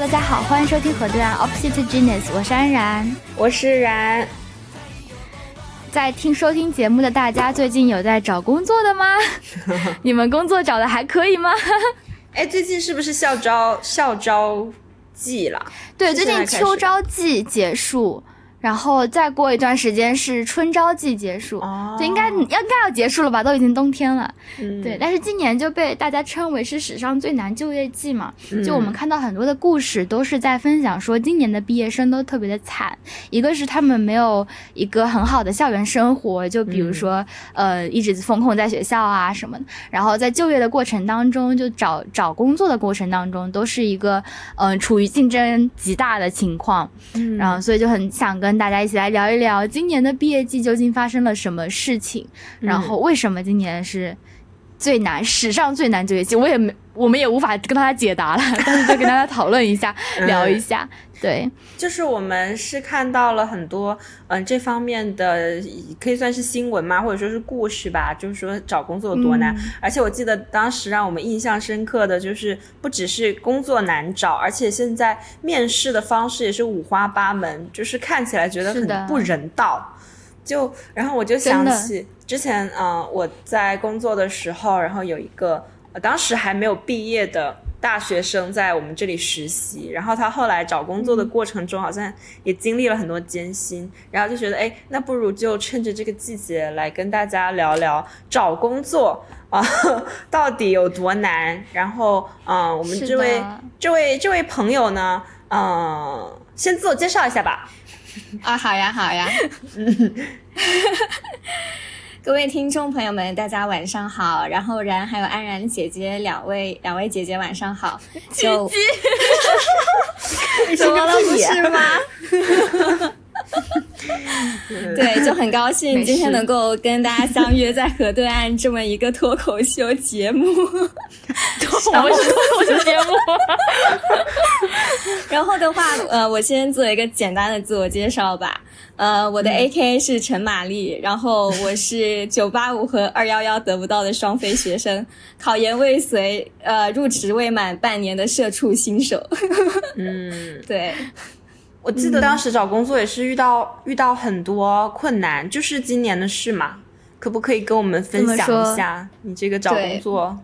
大家好，欢迎收听河对岸 Opposite Genius，我是安然，我是然。在听收听节目的大家，最近有在找工作的吗？你们工作找的还可以吗？哎，最近是不是校招校招季了？对，最近秋招季结束。然后再过一段时间是春招季结束，就应该要应该要结束了吧？都已经冬天了，对。但是今年就被大家称为是史上最难就业季嘛。就我们看到很多的故事都是在分享说，今年的毕业生都特别的惨。一个是他们没有一个很好的校园生活，就比如说呃一直封控在学校啊什么的。然后在就业的过程当中，就找找工作的过程当中，都是一个嗯处于竞争极大的情况。然后所以就很想跟。跟大家一起来聊一聊今年的毕业季究竟发生了什么事情，然后为什么今年是最难、史上最难就业季？我也没，我们也无法跟大家解答了，但是就跟大家讨论一下，聊一下。对，就是我们是看到了很多，嗯，这方面的可以算是新闻嘛，或者说是故事吧。就是说找工作有多难，而且我记得当时让我们印象深刻的就是，不只是工作难找，而且现在面试的方式也是五花八门，就是看起来觉得很不人道。就然后我就想起之前，嗯，我在工作的时候，然后有一个当时还没有毕业的。大学生在我们这里实习，然后他后来找工作的过程中，好像也经历了很多艰辛，然后就觉得，哎，那不如就趁着这个季节来跟大家聊聊找工作啊，到底有多难。然后，嗯，我们这位这位这位朋友呢，嗯，先自我介绍一下吧。啊，好呀，好呀。各位听众朋友们，大家晚上好。然后然还有安然姐姐两位两位姐姐晚上好。姐姐，怎 么了不是吗？对，就很高兴今天能够跟大家相约在河对岸这么一个脱口秀节目。脱口秀节目。然后的话，呃，我先做一个简单的自我介绍吧。呃，我的 A K 是陈玛丽，然后我是九八五和二幺幺得不到的双非学生，考研未遂，呃，入职未满半年的社畜新手。嗯，对，我记得当时找工作也是遇到遇到很多困难，就是今年的事嘛，可不可以跟我们分享一下你这个找工作？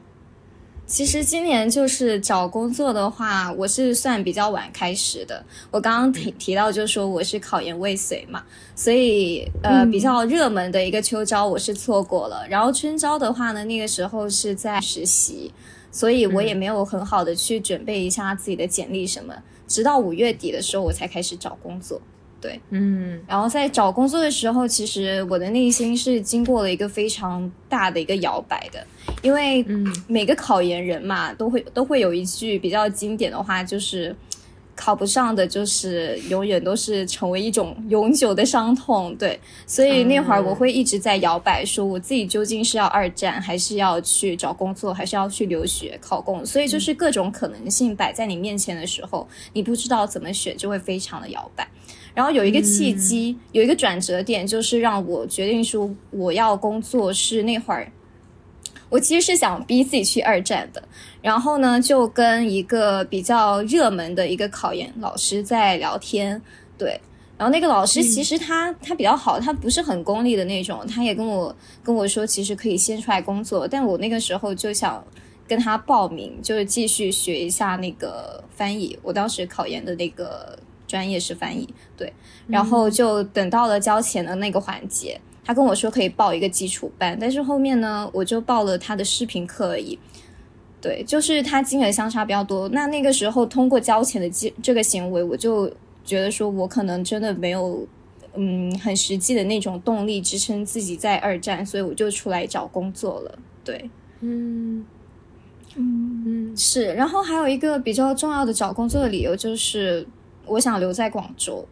其实今年就是找工作的话，我是算比较晚开始的。我刚刚提提到，就是说我是考研未遂嘛，所以呃比较热门的一个秋招我是错过了。然后春招的话呢，那个时候是在实习，所以我也没有很好的去准备一下自己的简历什么。直到五月底的时候，我才开始找工作。对，嗯，然后在找工作的时候，其实我的内心是经过了一个非常大的一个摇摆的，因为每个考研人嘛，都会都会有一句比较经典的话，就是考不上的，就是永远都是成为一种永久的伤痛。对，所以那会儿我会一直在摇摆，说我自己究竟是要二战，还是要去找工作，还是要去留学考公？所以就是各种可能性摆在你面前的时候，你不知道怎么选，就会非常的摇摆。然后有一个契机，有一个转折点，就是让我决定说我要工作。是那会儿，我其实是想逼自己去二战的。然后呢，就跟一个比较热门的一个考研老师在聊天。对，然后那个老师其实他他比较好，他不是很功利的那种。他也跟我跟我说，其实可以先出来工作。但我那个时候就想跟他报名，就是继续学一下那个翻译。我当时考研的那个。专业是翻译，对，然后就等到了交钱的那个环节，他跟我说可以报一个基础班，但是后面呢，我就报了他的视频课而已，对，就是他金额相差比较多。那那个时候通过交钱的这这个行为，我就觉得说我可能真的没有，嗯，很实际的那种动力支撑自己在二战，所以我就出来找工作了，对，嗯嗯嗯，是，然后还有一个比较重要的找工作的理由就是。我想留在广州，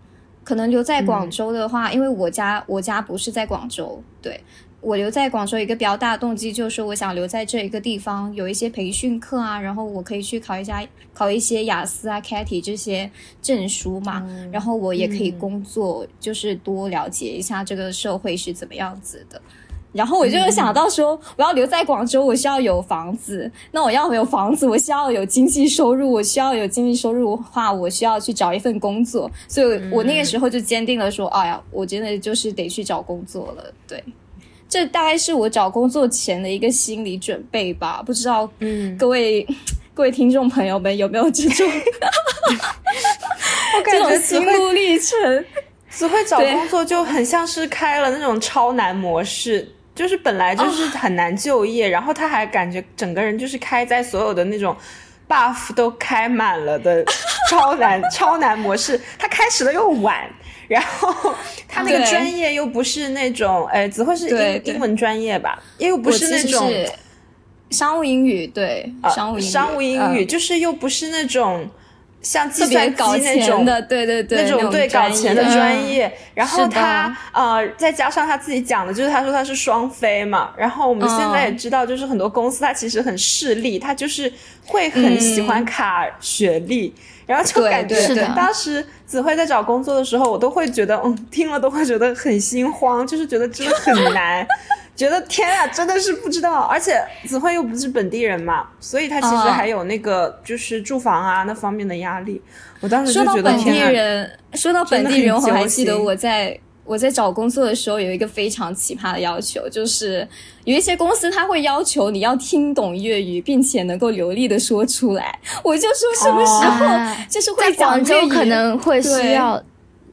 可能留在广州的话，因为我家我家不是在广州，对我留在广州一个比较大的动机就是我想留在这一个地方，有一些培训课啊，然后我可以去考一下考一些雅思啊、CAT 这些证书嘛，然后我也可以工作，就是多了解一下这个社会是怎么样子的。然后我就想到说，我要留在广州，我需要有房子。那我要有房子，我需要有经济收入。我需要有经济收入的话，我需要去找一份工作。所以我那个时候就坚定了说，哎呀，我真的就是得去找工作了。对，这大概是我找工作前的一个心理准备吧。不知道，嗯，各位 各位听众朋友们有没有这种这种心路历程？只会找工作就很像是开了那种超难模式。就是本来就是很难就业，然后他还感觉整个人就是开在所有的那种 buff 都开满了的 超难超难模式。他开始的又晚，然后他那个专业又不是那种，哎，只会是英英文专业吧？又不是那种商务英语，对，商务商务英语，就是又不是那种。像计算机那种的，对对对，那种对搞钱的专业，然后他呃，再加上他自己讲的，就是他说他是双非嘛，然后我们现在也知道，就是很多公司他其实很势利，他就是会很喜欢卡学历，然后就感觉当时子慧在找工作的时候，我都会觉得，嗯，听了都会觉得很心慌，就是觉得真的很难。觉得天啊，真的是不知道，而且子慧又不是本地人嘛，所以她其实还有那个就是住房啊那方面的压力。我当时就觉得天啊，说到本地人，我还记得我在我在找工作的时候有一个非常奇葩的要求，就是有一些公司他会要求你要听懂粤语，并且能够流利的说出来。我就说什么时候就是会讲粤语，可能会需要。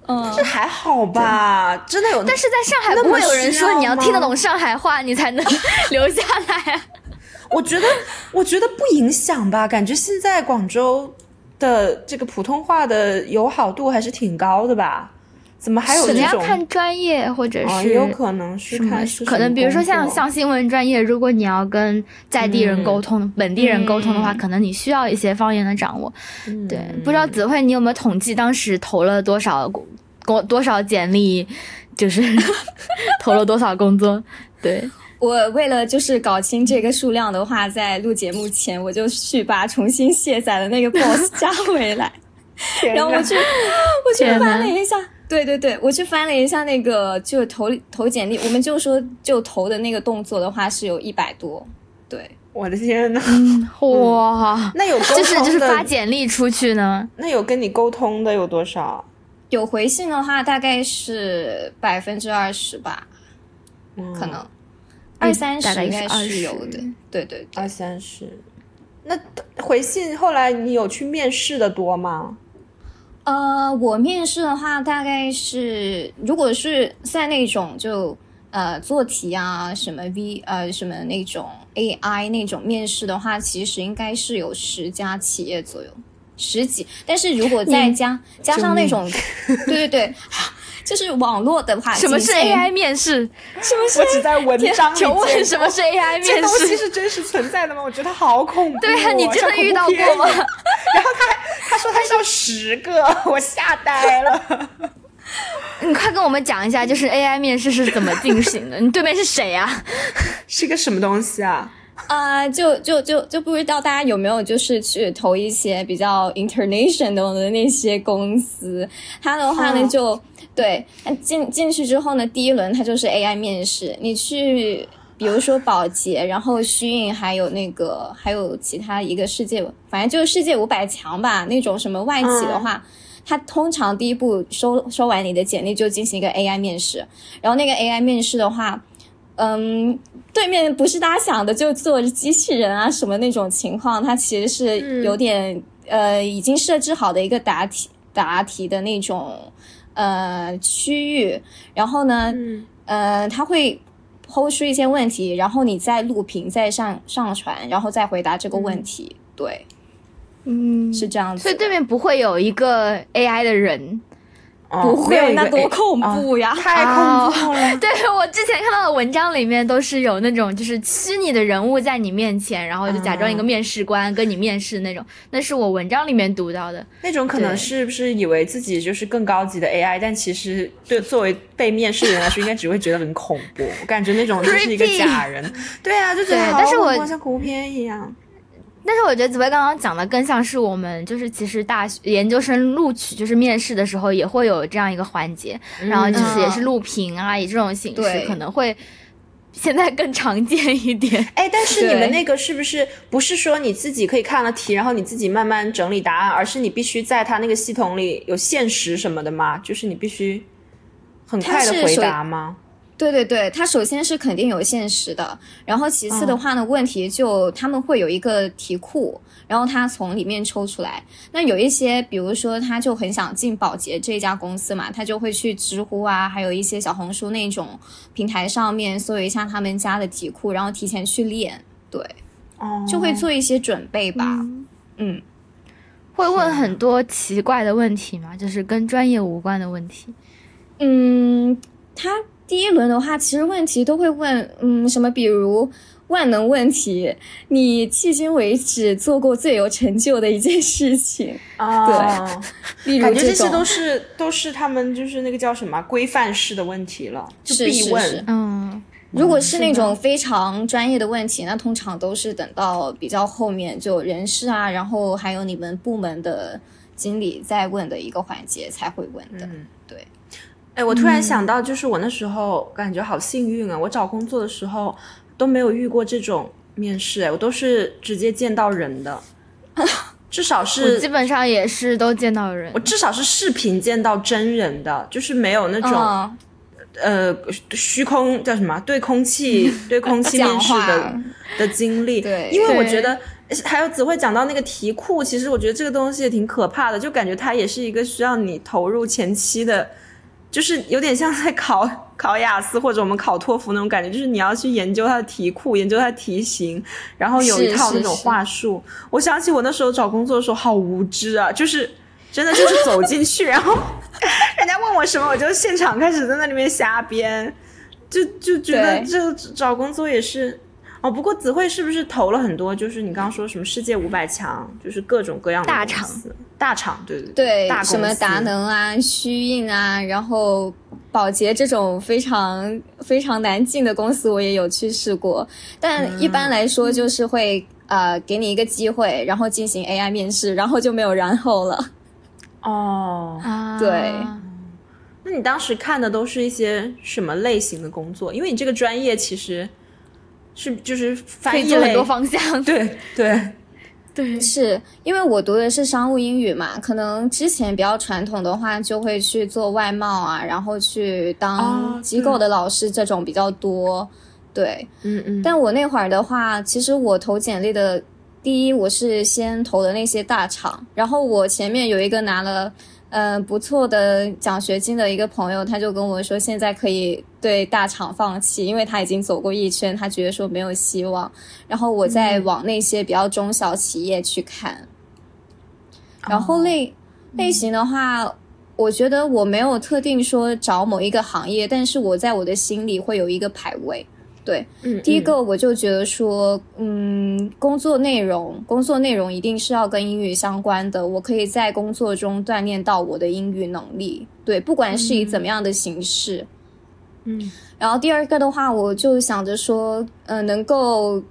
嗯，这还好吧，真的有。但是在上海不会有人说你要听得懂上海话，你才能留下来。我觉得，我觉得不影响吧。感觉现在广州的这个普通话的友好度还是挺高的吧？怎么还有这种？要看专业，或者是有可能是看可能，比如说像像新闻专业，如果你要跟在地人沟通、本地人沟通的话，可能你需要一些方言的掌握。对，不知道子慧，你有没有统计当时投了多少？工多少简历，就是 投了多少工作？对。我为了就是搞清这个数量的话，在录节目前我就去把重新卸载的那个 boss 加回来，然后我去我去翻了一下，对对对，我去翻了一下那个就投投简历，我们就说就投的那个动作的话是有一百多，对，我的天呐，哇，那有就是就是发简历出去呢？那有跟你沟通的有多少？有回信的话，大概是百分之二十吧，可能二三十应该是有的。对对对，二三十。那回信后来你有去面试的多吗？呃，我面试的话，大概是如果是在那种就呃做题啊什么 V 呃什么那种 AI 那种面试的话，其实应该是有十家企业左右。十几，但是如果再加加上那种，对对对，就是网络的话，什么是 AI 面试？什么是？我只在文章里求问什么是 AI 面试？这东西是真实存在的吗？我觉得它好恐怖。对啊，你真的遇到过吗？然后他还他说他要十个，我吓呆了。你快跟我们讲一下，就是 AI 面试是怎么进行的？你对面是谁啊？是个什么东西啊？啊，就就就就不知道大家有没有就是去投一些比较 international 的那些公司，它的话呢就对进进去之后呢，第一轮它就是 AI 面试，你去比如说保洁，然后虚印，还有那个还有其他一个世界，反正就是世界五百强吧，那种什么外企的话，他通常第一步收收完你的简历就进行一个 AI 面试，然后那个 AI 面试的话。嗯，对面不是大家想的就坐着机器人啊什么那种情况，它其实是有点呃已经设置好的一个答题答题的那种呃区域，然后呢，呃它会抛出一些问题，然后你再录屏再上上传，然后再回答这个问题，对，嗯，是这样子，所以对面不会有一个 AI 的人。不会，那多恐怖呀！太恐怖了。对我之前看到的文章里面都是有那种，就是虚拟的人物在你面前，然后就假装一个面试官跟你面试那种。那是我文章里面读到的。那种可能是不是以为自己就是更高级的 AI，但其实对作为被面试的人来说，应该只会觉得很恐怖。我感觉那种就是一个假人。对啊，就觉得好恐怖，像恐怖片一样。但是我觉得紫薇刚刚讲的更像是我们就是其实大学研究生录取就是面试的时候也会有这样一个环节，然后就是也是录屏啊，以这种形式可能会现在更常见一点。哎，但是你们那个是不是不是说你自己可以看了题，然后你自己慢慢整理答案，而是你必须在他那个系统里有限时什么的吗？就是你必须很快的回答吗？对对对，它首先是肯定有限时的，然后其次的话呢，问题就他们会有一个题库，然后他从里面抽出来。那有一些，比如说他就很想进保洁这家公司嘛，他就会去知乎啊，还有一些小红书那种平台上面搜一下他们家的题库，然后提前去练，对，哦，就会做一些准备吧。嗯，会问很多奇怪的问题吗？就是跟专业无关的问题。嗯，他。第一轮的话，其实问题都会问，嗯，什么？比如万能问题，你迄今为止做过最有成就的一件事情啊？对，感觉这些都是都是他们就是那个叫什么规范式的问题了，就必问。嗯，如果是那种非常专业的问题，那通常都是等到比较后面，就人事啊，然后还有你们部门的经理在问的一个环节才会问的。对。哎，我突然想到，就是我那时候感觉好幸运啊！我找工作的时候都没有遇过这种面试，哎，我都是直接见到人的，至少是基本上也是都见到人。我至少是视频见到真人的，就是没有那种呃虚空叫什么对空气 对空气面试的的经历。对，因为我觉得还有子慧讲到那个题库，其实我觉得这个东西也挺可怕的，就感觉它也是一个需要你投入前期的。就是有点像在考 考雅思或者我们考托福那种感觉，就是你要去研究它的题库，研究它的题型，然后有一套那种话术。我想起我那时候找工作的时候，好无知啊！就是真的就是走进去，然后 人家问我什么，我就现场开始在那里面瞎编，就就觉得这找工作也是。哦，不过子慧是不是投了很多？就是你刚刚说什么世界五百强，就是各种各样的大厂，大厂，对对对，大什么达能啊、虚印啊，然后宝洁这种非常非常难进的公司，我也有去试过。但一般来说，就是会呃给你一个机会，然后进行 AI 面试，然后就没有然后了。哦，对。那你当时看的都是一些什么类型的工作？因为你这个专业其实。是，就是翻译很多方向。对对对，是因为我读的是商务英语嘛，可能之前比较传统的话，就会去做外贸啊，然后去当机构的老师这种比较多。对，嗯嗯。但我那会儿的话，其实我投简历的第一，我是先投的那些大厂，然后我前面有一个拿了。嗯，不错的奖学金的一个朋友，他就跟我说，现在可以对大厂放弃，因为他已经走过一圈，他觉得说没有希望。然后我再往那些比较中小企业去看。然后类类型的话，我觉得我没有特定说找某一个行业，但是我在我的心里会有一个排位。对，第一个我就觉得说，嗯，工作内容，工作内容一定是要跟英语相关的，我可以在工作中锻炼到我的英语能力。对，不管是以怎么样的形式，嗯。然后第二个的话，我就想着说，嗯，能够。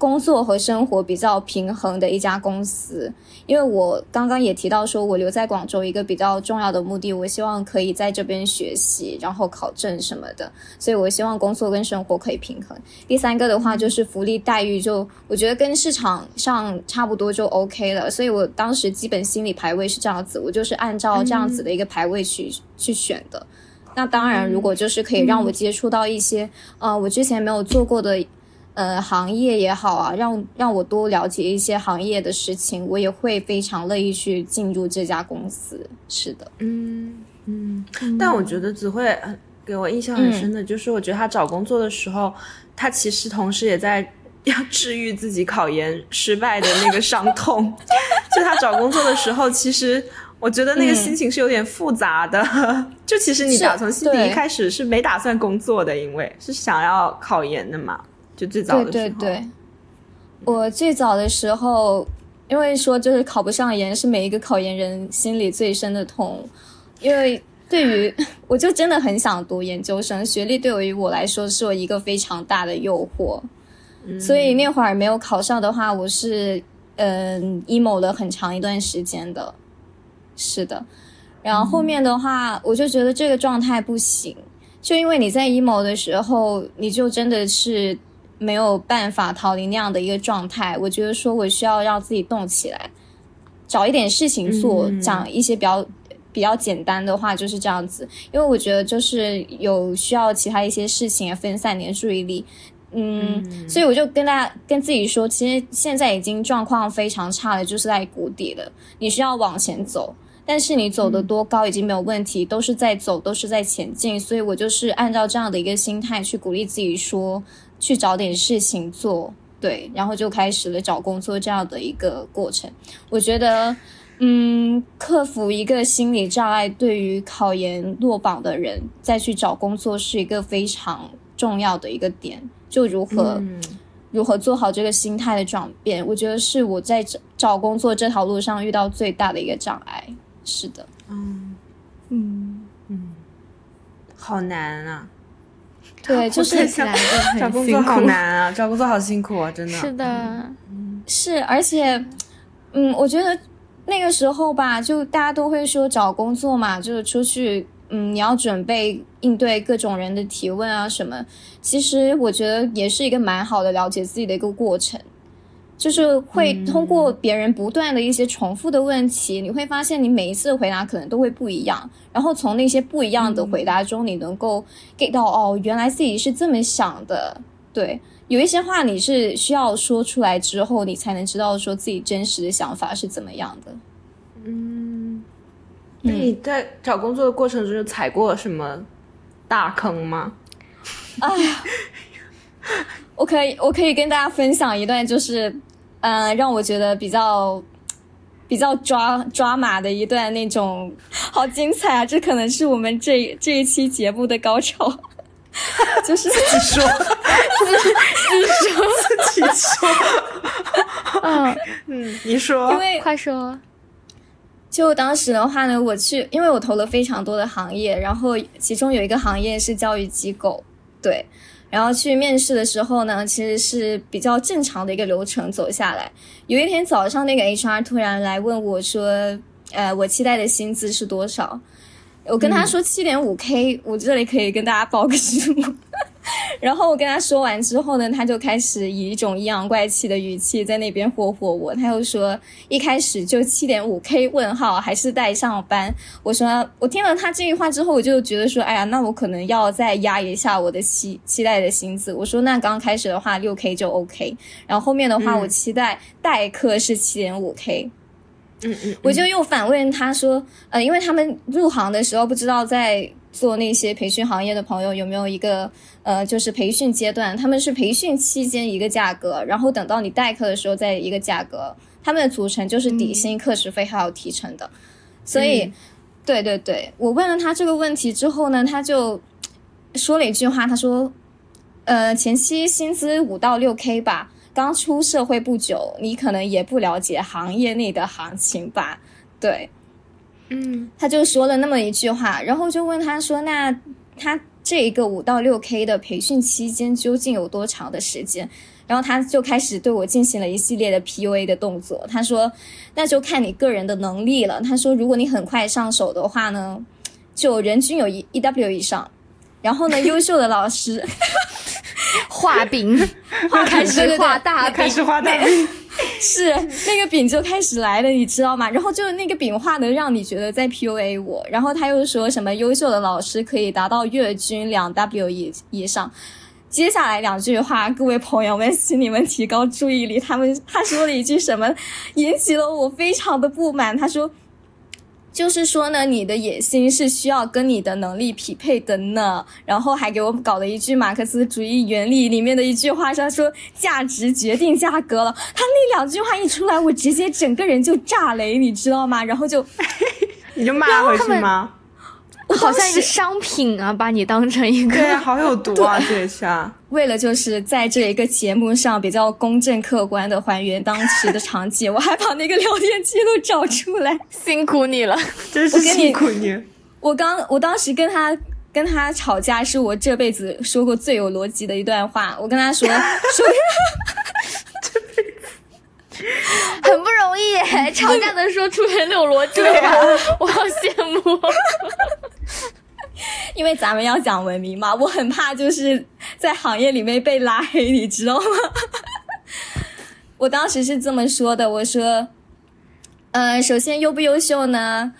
工作和生活比较平衡的一家公司，因为我刚刚也提到说，我留在广州一个比较重要的目的，我希望可以在这边学习，然后考证什么的，所以我希望工作跟生活可以平衡。第三个的话就是福利待遇，就我觉得跟市场上差不多就 OK 了，所以我当时基本心理排位是这样子，我就是按照这样子的一个排位去去选的。那当然，如果就是可以让我接触到一些呃我之前没有做过的。呃，行业也好啊，让让我多了解一些行业的事情，我也会非常乐意去进入这家公司。是的，嗯嗯。但我觉得只会给我印象很深的，就是我觉得他找工作的时候，他其实同时也在要治愈自己考研失败的那个伤痛。就他找工作的时候，其实我觉得那个心情是有点复杂的。就其实你打从心底一开始是没打算工作的，因为是想要考研的嘛。就最早的时候，对。对对，我最早的时候，因为说就是考不上研是每一个考研人心里最深的痛，因为对于 我就真的很想读研究生，学历对于我来说是我一个非常大的诱惑，所以那会儿没有考上的话，我是嗯 emo 了很长一段时间的，是的，然后后面的话，我就觉得这个状态不行。就因为你在 emo 的时候，你就真的是没有办法逃离那样的一个状态。我觉得说我需要让自己动起来，找一点事情做，讲一些比较比较简单的话，就是这样子。因为我觉得就是有需要其他一些事情分散你的注意力。嗯，所以我就跟大家跟自己说，其实现在已经状况非常差了，就是在谷底了。你需要往前走，但是你走的多高已经没有问题，都是在走，都是在前进。所以我就是按照这样的一个心态去鼓励自己，说去找点事情做，对，然后就开始了找工作这样的一个过程。我觉得，嗯，克服一个心理障碍，对于考研落榜的人再去找工作是一个非常重要的一个点。就如何如何做好这个心态的转变，我觉得是我在找找工作这条路上遇到最大的一个障碍。是的，嗯嗯嗯，好难啊！对，就是找工作好难啊，找工作好辛苦啊，真的是的，是而且，嗯，我觉得那个时候吧，就大家都会说找工作嘛，就是出去。嗯，你要准备应对各种人的提问啊什么？其实我觉得也是一个蛮好的了解自己的一个过程，就是会通过别人不断的一些重复的问题，你会发现你每一次的回答可能都会不一样，然后从那些不一样的回答中，你能够 get 到哦，原来自己是这么想的。对，有一些话你是需要说出来之后，你才能知道说自己真实的想法是怎么样的。嗯。那你在找工作的过程中有踩过什么大坑吗？哎呀，我可以我可以跟大家分享一段，就是嗯，让我觉得比较比较抓抓马的一段那种，好精彩啊！这可能是我们这这一期节目的高潮，就是自己说，自己说，自己说，嗯。嗯，你说，因为快说。就当时的话呢，我去，因为我投了非常多的行业，然后其中有一个行业是教育机构，对，然后去面试的时候呢，其实是比较正常的一个流程走下来。有一天早上，那个 HR 突然来问我说：“呃，我期待的薪资是多少？”我跟他说七点五 K，我这里可以跟大家报个数。然后我跟他说完之后呢，他就开始以一种阴阳怪气的语气在那边霍霍我。他又说一开始就七点五 K 问号还是带上班。我说我听了他这句话之后，我就觉得说，哎呀，那我可能要再压一下我的期期待的薪资。我说那刚开始的话六 K 就 OK，然后后面的话我期待代课是七点五 K。嗯嗯，我就又反问他说，呃，因为他们入行的时候不知道在做那些培训行业的朋友有没有一个呃，就是培训阶段，他们是培训期间一个价格，然后等到你代课的时候再一个价格，他们的组成就是底薪、课时费还有提成的。所以，对对对，我问了他这个问题之后呢，他就说了一句话，他说，呃，前期薪资五到六 K 吧。刚出社会不久，你可能也不了解行业内的行情吧？对，嗯，他就说了那么一句话，然后就问他说：“那他这一个五到六 K 的培训期间究竟有多长的时间？”然后他就开始对我进行了一系列的 PUA 的动作。他说：“那就看你个人的能力了。”他说：“如果你很快上手的话呢，就人均有一 EW 以上，然后呢，优秀的老师。”画饼，开始画大饼，开始画大饼，是那个饼就开始来了，你知道吗？然后就那个饼画的让你觉得在 PUA 我，然后他又说什么优秀的老师可以达到月均两 W 以以上。接下来两句话，各位朋友们，请你们提高注意力。他们他说了一句什么，引起了我非常的不满。他说。就是说呢，你的野心是需要跟你的能力匹配的呢。然后还给我搞了一句马克思主义原理里面的一句话，他说价值决定价格了。他那两句话一出来，我直接整个人就炸雷，你知道吗？然后就，你就骂回去吗？好像一个商品啊，把你当成一个，对，好有毒啊！这下为了就是在这一个节目上比较公正客观的还原当时的场景，我还把那个聊天记录找出来，辛苦你了，真是辛苦你。我刚我当时跟他跟他吵架，是我这辈子说过最有逻辑的一段话。我跟他说 说。很不容易耶，吵架的时候出很有逻辑，我好羡慕。因为咱们要讲文明嘛，我很怕就是在行业里面被拉黑，你知道吗？我当时是这么说的，我说，呃，首先优不优秀呢？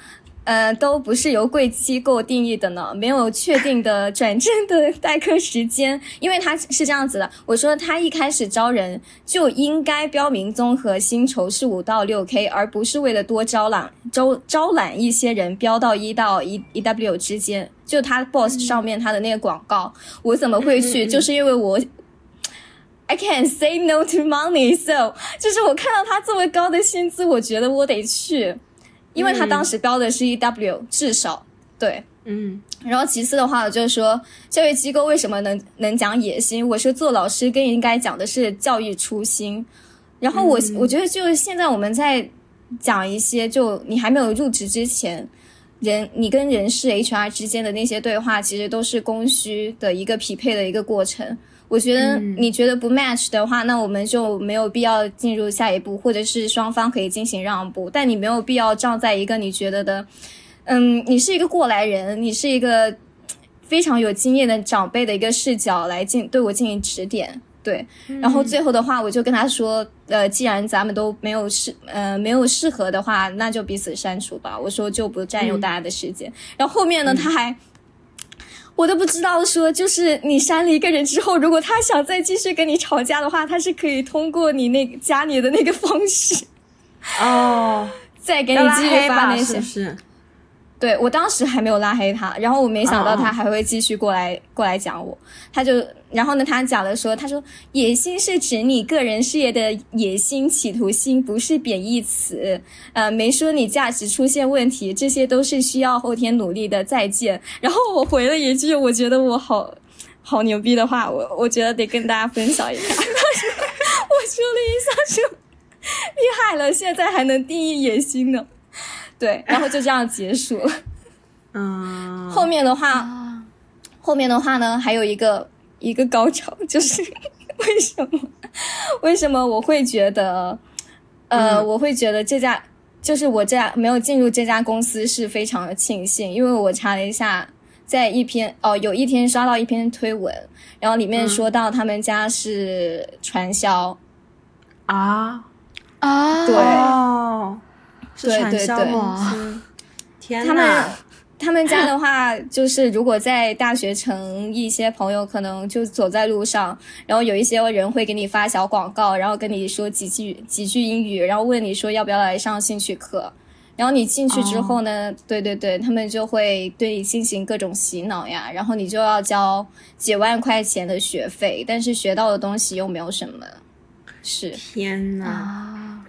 呃，都不是由贵机构定义的呢，没有确定的转正的待客时间，因为他是这样子的。我说他一开始招人就应该标明综合薪酬是五到六 K，而不是为了多招揽招招揽一些人标到一到一一 W 之间。就他 boss 上面他的那个广告，我怎么会去？就是因为我 I can't say no to money，so 就是我看到他这么高的薪资，我觉得我得去。因为他当时标的是 E W，至少对，嗯，然后其次的话，我就说教育机构为什么能能讲野心？我说做老师更应该讲的是教育初心。然后我我觉得就是现在我们在讲一些，就你还没有入职之前，人你跟人事 H R 之间的那些对话，其实都是供需的一个匹配的一个过程。我觉得你觉得不 match 的话，那我们就没有必要进入下一步，或者是双方可以进行让步。但你没有必要站在一个你觉得的，嗯，你是一个过来人，你是一个非常有经验的长辈的一个视角来进对我进行指点。对，然后最后的话，我就跟他说，呃，既然咱们都没有适，呃，没有适合的话，那就彼此删除吧。我说就不占用大家的时间。然后后面呢，他还。我都不知道说，就是你删了一个人之后，如果他想再继续跟你吵架的话，他是可以通过你那个加你的那个方式，哦，再给你继续发那些。是。对我当时还没有拉黑他，然后我没想到他还会继续过来过来讲我，他就然后呢，他讲了说，他说野心是指你个人事业的野心企图心，不是贬义词，呃，没说你价值出现问题，这些都是需要后天努力的。再见。然后我回了一句，我觉得我好好牛逼的话，我我觉得得跟大家分享一下。我说了一下，说厉害了，现在还能定义野心呢。对，然后就这样结束了。嗯，后面的话，后面的话呢，还有一个一个高潮，就是 为什么？为什么我会觉得，呃，我会觉得这家就是我这家没有进入这家公司是非常的庆幸，因为我查了一下，在一篇哦，有一天刷到一篇推文，然后里面说到他们家是传销啊。啊，对。对对对，天他们他们家的话，就是如果在大学城，一些朋友可能就走在路上，然后有一些人会给你发小广告，然后跟你说几句几句英语，然后问你说要不要来上兴趣课，然后你进去之后呢，对对对，他们就会对你进行各种洗脑呀，然后你就要交几万块钱的学费，但是学到的东西又没有什么，是。天呐。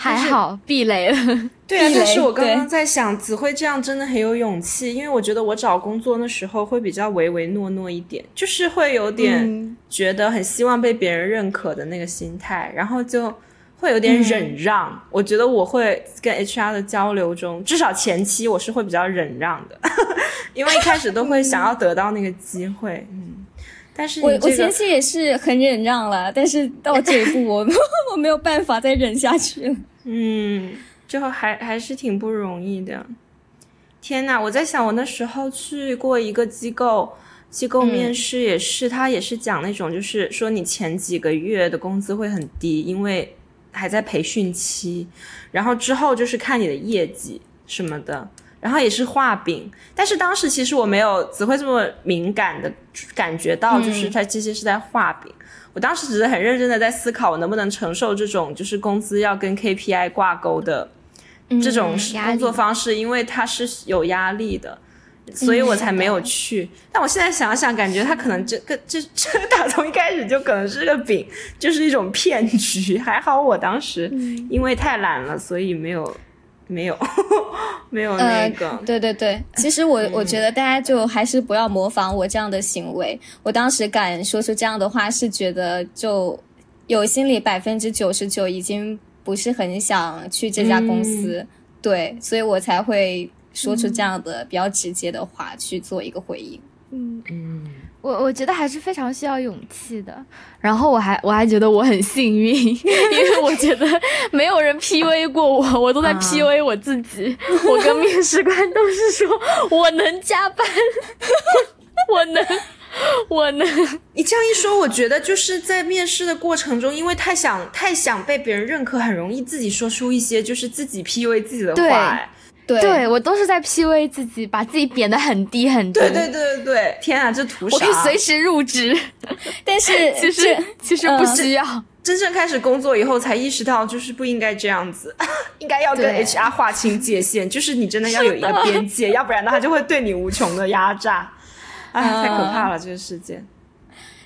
还好避雷了，对啊。但是我刚刚在想，子辉这样真的很有勇气，因为我觉得我找工作那时候会比较唯唯诺诺一点，就是会有点觉得很希望被别人认可的那个心态，然后就会有点忍让。我觉得我会跟 HR 的交流中，至少前期我是会比较忍让的，因为一开始都会 想要得到那个机会，嗯。但是我我前期也是很忍让了，但是到这一步，我 我没有办法再忍下去了。嗯，最后还还是挺不容易的。天呐，我在想，我那时候去过一个机构，机构面试也是，他也是讲那种，就是说你前几个月的工资会很低，因为还在培训期，然后之后就是看你的业绩什么的。然后也是画饼，但是当时其实我没有只会这么敏感的感觉到，就是他这些是在画饼。我当时只是很认真的在思考，我能不能承受这种就是工资要跟 KPI 挂钩的这种工作方式，因为它是有压力的，所以我才没有去。但我现在想想，感觉他可能 这个这这打从一开始就可能是个饼，就是一种骗局。还好我当时因为太懒了，所以没有。没有，没有那个。对对对，其实我我觉得大家就还是不要模仿我这样的行为。我当时敢说出这样的话，是觉得就有心里百分之九十九已经不是很想去这家公司，对，所以我才会说出这样的比较直接的话去做一个回应。嗯嗯，我我觉得还是非常需要勇气的。然后我还我还觉得我很幸运，因为我觉得没有人 P U A 过我，我都在 P U A 我自己。我跟面试官都是说我能加班，我能。我呢？你这样一说，我觉得就是在面试的过程中，因为太想太想被别人认可，很容易自己说出一些就是自己 PUA 自己的话。对，对我都是在 PUA 自己，把自己贬得很低很低。对对对对对！天啊，这图啥？我可以随时入职，但是 其实其实不需要。真正开始工作以后，才意识到就是不应该这样子，应该要跟 HR 划清界限，就是你真的要有一个边界，要不然的话就会对你无穷的压榨。哎，太可怕了，这个世界。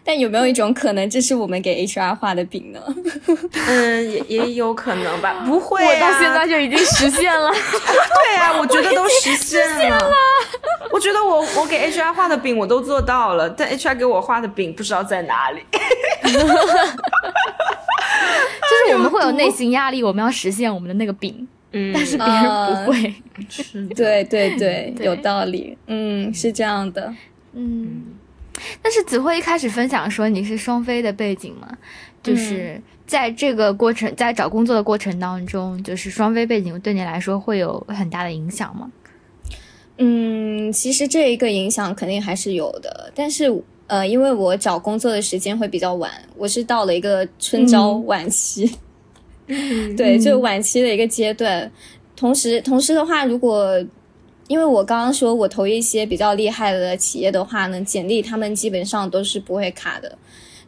但有没有一种可能，这是我们给 HR 画的饼呢？嗯，也也有可能吧。不会，我到现在就已经实现了。对啊，我觉得都实现了。我觉得我我给 HR 画的饼我都做到了，但 HR 给我画的饼不知道在哪里。就是我们会有内心压力，我们要实现我们的那个饼，嗯，但是别人不会。是，对对对，有道理。嗯，是这样的。嗯，但是子慧一开始分享说你是双非的背景嘛，就是在这个过程，在找工作的过程当中，就是双非背景对你来说会有很大的影响吗？嗯，其实这一个影响肯定还是有的，但是呃，因为我找工作的时间会比较晚，我是到了一个春招。晚期，对，就晚期的一个阶段，同时同时的话，如果因为我刚刚说，我投一些比较厉害的企业的话呢，简历他们基本上都是不会卡的，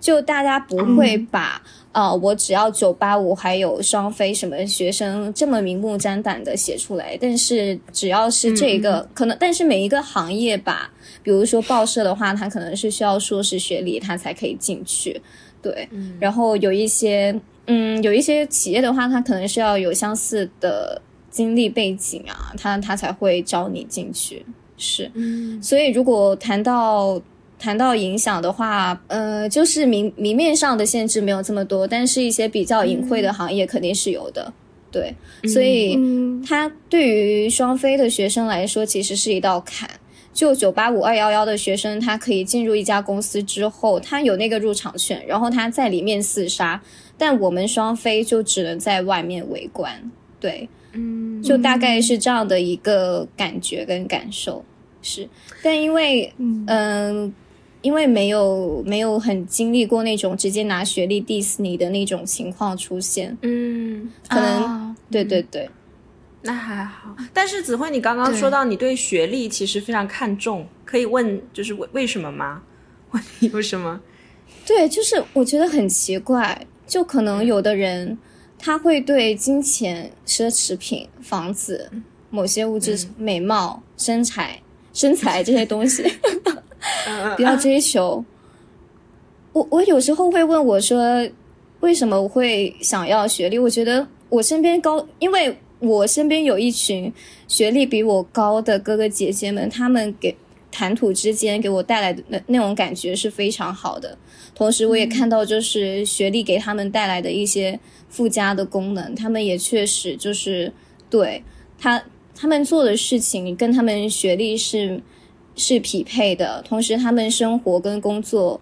就大家不会把啊，我只要九八五还有双非什么学生这么明目张胆的写出来。但是只要是这个可能，但是每一个行业吧，比如说报社的话，它可能是需要硕士学历，它才可以进去。对，然后有一些嗯，有一些企业的话，它可能是要有相似的。经历背景啊，他他才会招你进去，是，所以如果谈到谈到影响的话，呃，就是明明面上的限制没有这么多，但是一些比较隐晦的行业肯定是有的，对，所以它对于双非的学生来说，其实是一道坎。就九八五二幺幺的学生，他可以进入一家公司之后，他有那个入场券，然后他在里面厮杀，但我们双非就只能在外面围观，对。嗯，就大概是这样的一个感觉跟感受，是，但因为嗯，因为没有没有很经历过那种直接拿学历 diss 你的那种情况出现，嗯，可能对对对，那还好。但是子慧，你刚刚说到你对学历其实非常看重，可以问就是为为什么吗？问你为什么？对，就是我觉得很奇怪，就可能有的人。他会对金钱、奢侈品、房子、某些物质、美貌、身材、身材这些东西 比较追求。我我有时候会问我说，为什么我会想要学历？我觉得我身边高，因为我身边有一群学历比我高的哥哥姐姐们，他们给谈吐之间给我带来的那那种感觉是非常好的。同时，我也看到就是学历给他们带来的一些。附加的功能，他们也确实就是对他他们做的事情跟他们学历是是匹配的，同时他们生活跟工作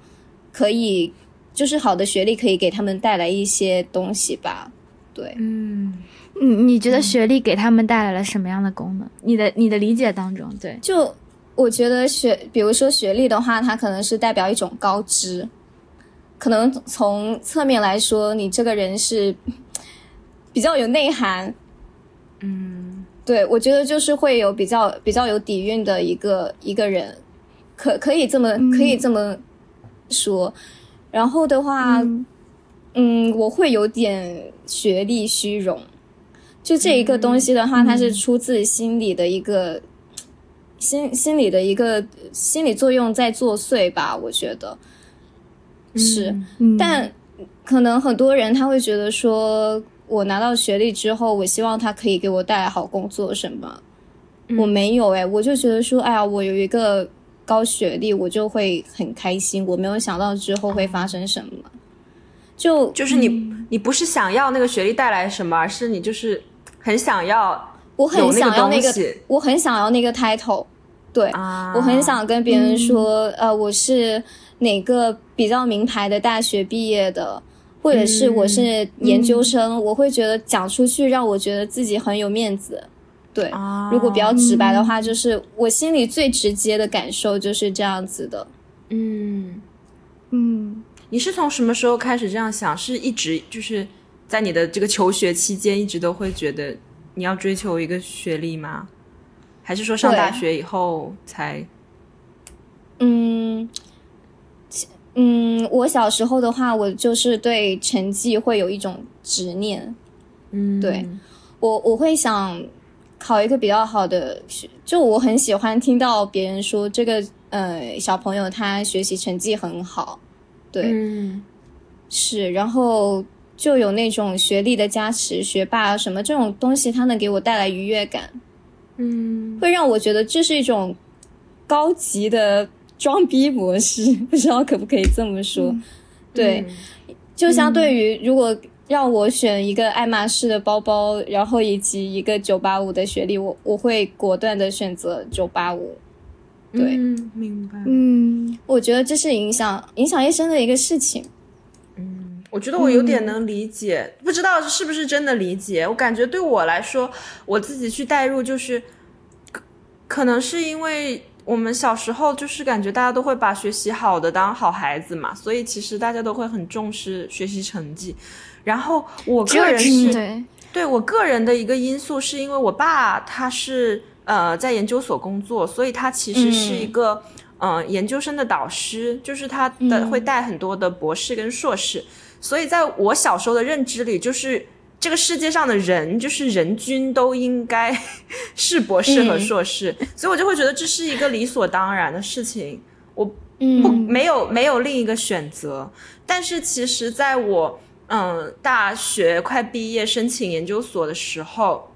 可以就是好的学历可以给他们带来一些东西吧。对，嗯，你你觉得学历给他们带来了什么样的功能？你的你的理解当中，对，就我觉得学，比如说学历的话，它可能是代表一种高知。可能从侧面来说，你这个人是比较有内涵，嗯，对我觉得就是会有比较比较有底蕴的一个一个人，可可以这么可以这么说。然后的话，嗯，我会有点学历虚荣，就这一个东西的话，它是出自心里的一个心心理的一个心理作用在作祟吧，我觉得。是，但可能很多人他会觉得说，我拿到学历之后，我希望他可以给我带来好工作什么。我没有哎，我就觉得说，哎呀，我有一个高学历，我就会很开心。我没有想到之后会发生什么。就就是你，你不是想要那个学历带来什么，而是你就是很想要，我很想要那个，我很想要那个 title。对我很想跟别人说，呃，我是哪个比较名牌的大学毕业的，或者是我是研究生，我会觉得讲出去让我觉得自己很有面子。对，如果比较直白的话，就是我心里最直接的感受就是这样子的。嗯嗯，你是从什么时候开始这样想？是一直就是在你的这个求学期间，一直都会觉得你要追求一个学历吗？还是说上大学以后才？嗯，嗯，我小时候的话，我就是对成绩会有一种执念。嗯，对我我会想考一个比较好的学，就我很喜欢听到别人说这个呃小朋友他学习成绩很好，对，是，然后就有那种学历的加持，学霸什么这种东西，它能给我带来愉悦感。嗯，会让我觉得这是一种高级的装逼模式，不知道可不可以这么说？对，就相对于如果让我选一个爱马仕的包包，然后以及一个九八五的学历，我我会果断的选择九八五。对，嗯明白。嗯，我觉得这是影响影响一生的一个事情。嗯，我觉得我有点能理解，不知道是不是真的理解。我感觉对我来说，我自己去代入，就是可可能是因为我们小时候就是感觉大家都会把学习好的当好孩子嘛，所以其实大家都会很重视学习成绩。然后我个人是，对我个人的一个因素，是因为我爸他是呃在研究所工作，所以他其实是一个嗯研究生的导师，就是他的会带很多的博士跟硕士。所以在我小时候的认知里，就是这个世界上的人，就是人均都应该是博士和硕士，所以我就会觉得这是一个理所当然的事情，我不没有没有另一个选择。但是其实在我嗯，大学快毕业申请研究所的时候，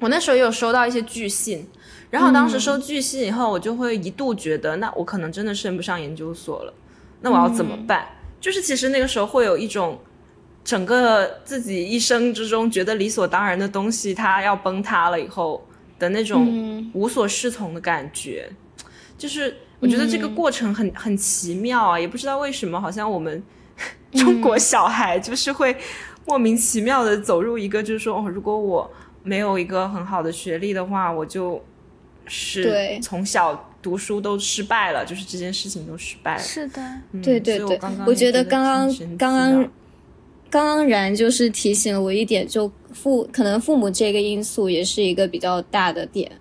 我那时候也有收到一些拒信，然后当时收拒信以后，我就会一度觉得，那我可能真的升不上研究所了，那我要怎么办？就是其实那个时候会有一种，整个自己一生之中觉得理所当然的东西，它要崩塌了以后的那种无所适从的感觉，就是我觉得这个过程很很奇妙啊，也不知道为什么，好像我们。中国小孩就是会莫名其妙的走入一个，就是说，哦，如果我没有一个很好的学历的话，我就是从小读书都失败了，就是这件事情都失败了。是的，对对对，我觉得刚刚刚刚刚刚然就是提醒了我一点，就父可能父母这个因素也是一个比较大的点。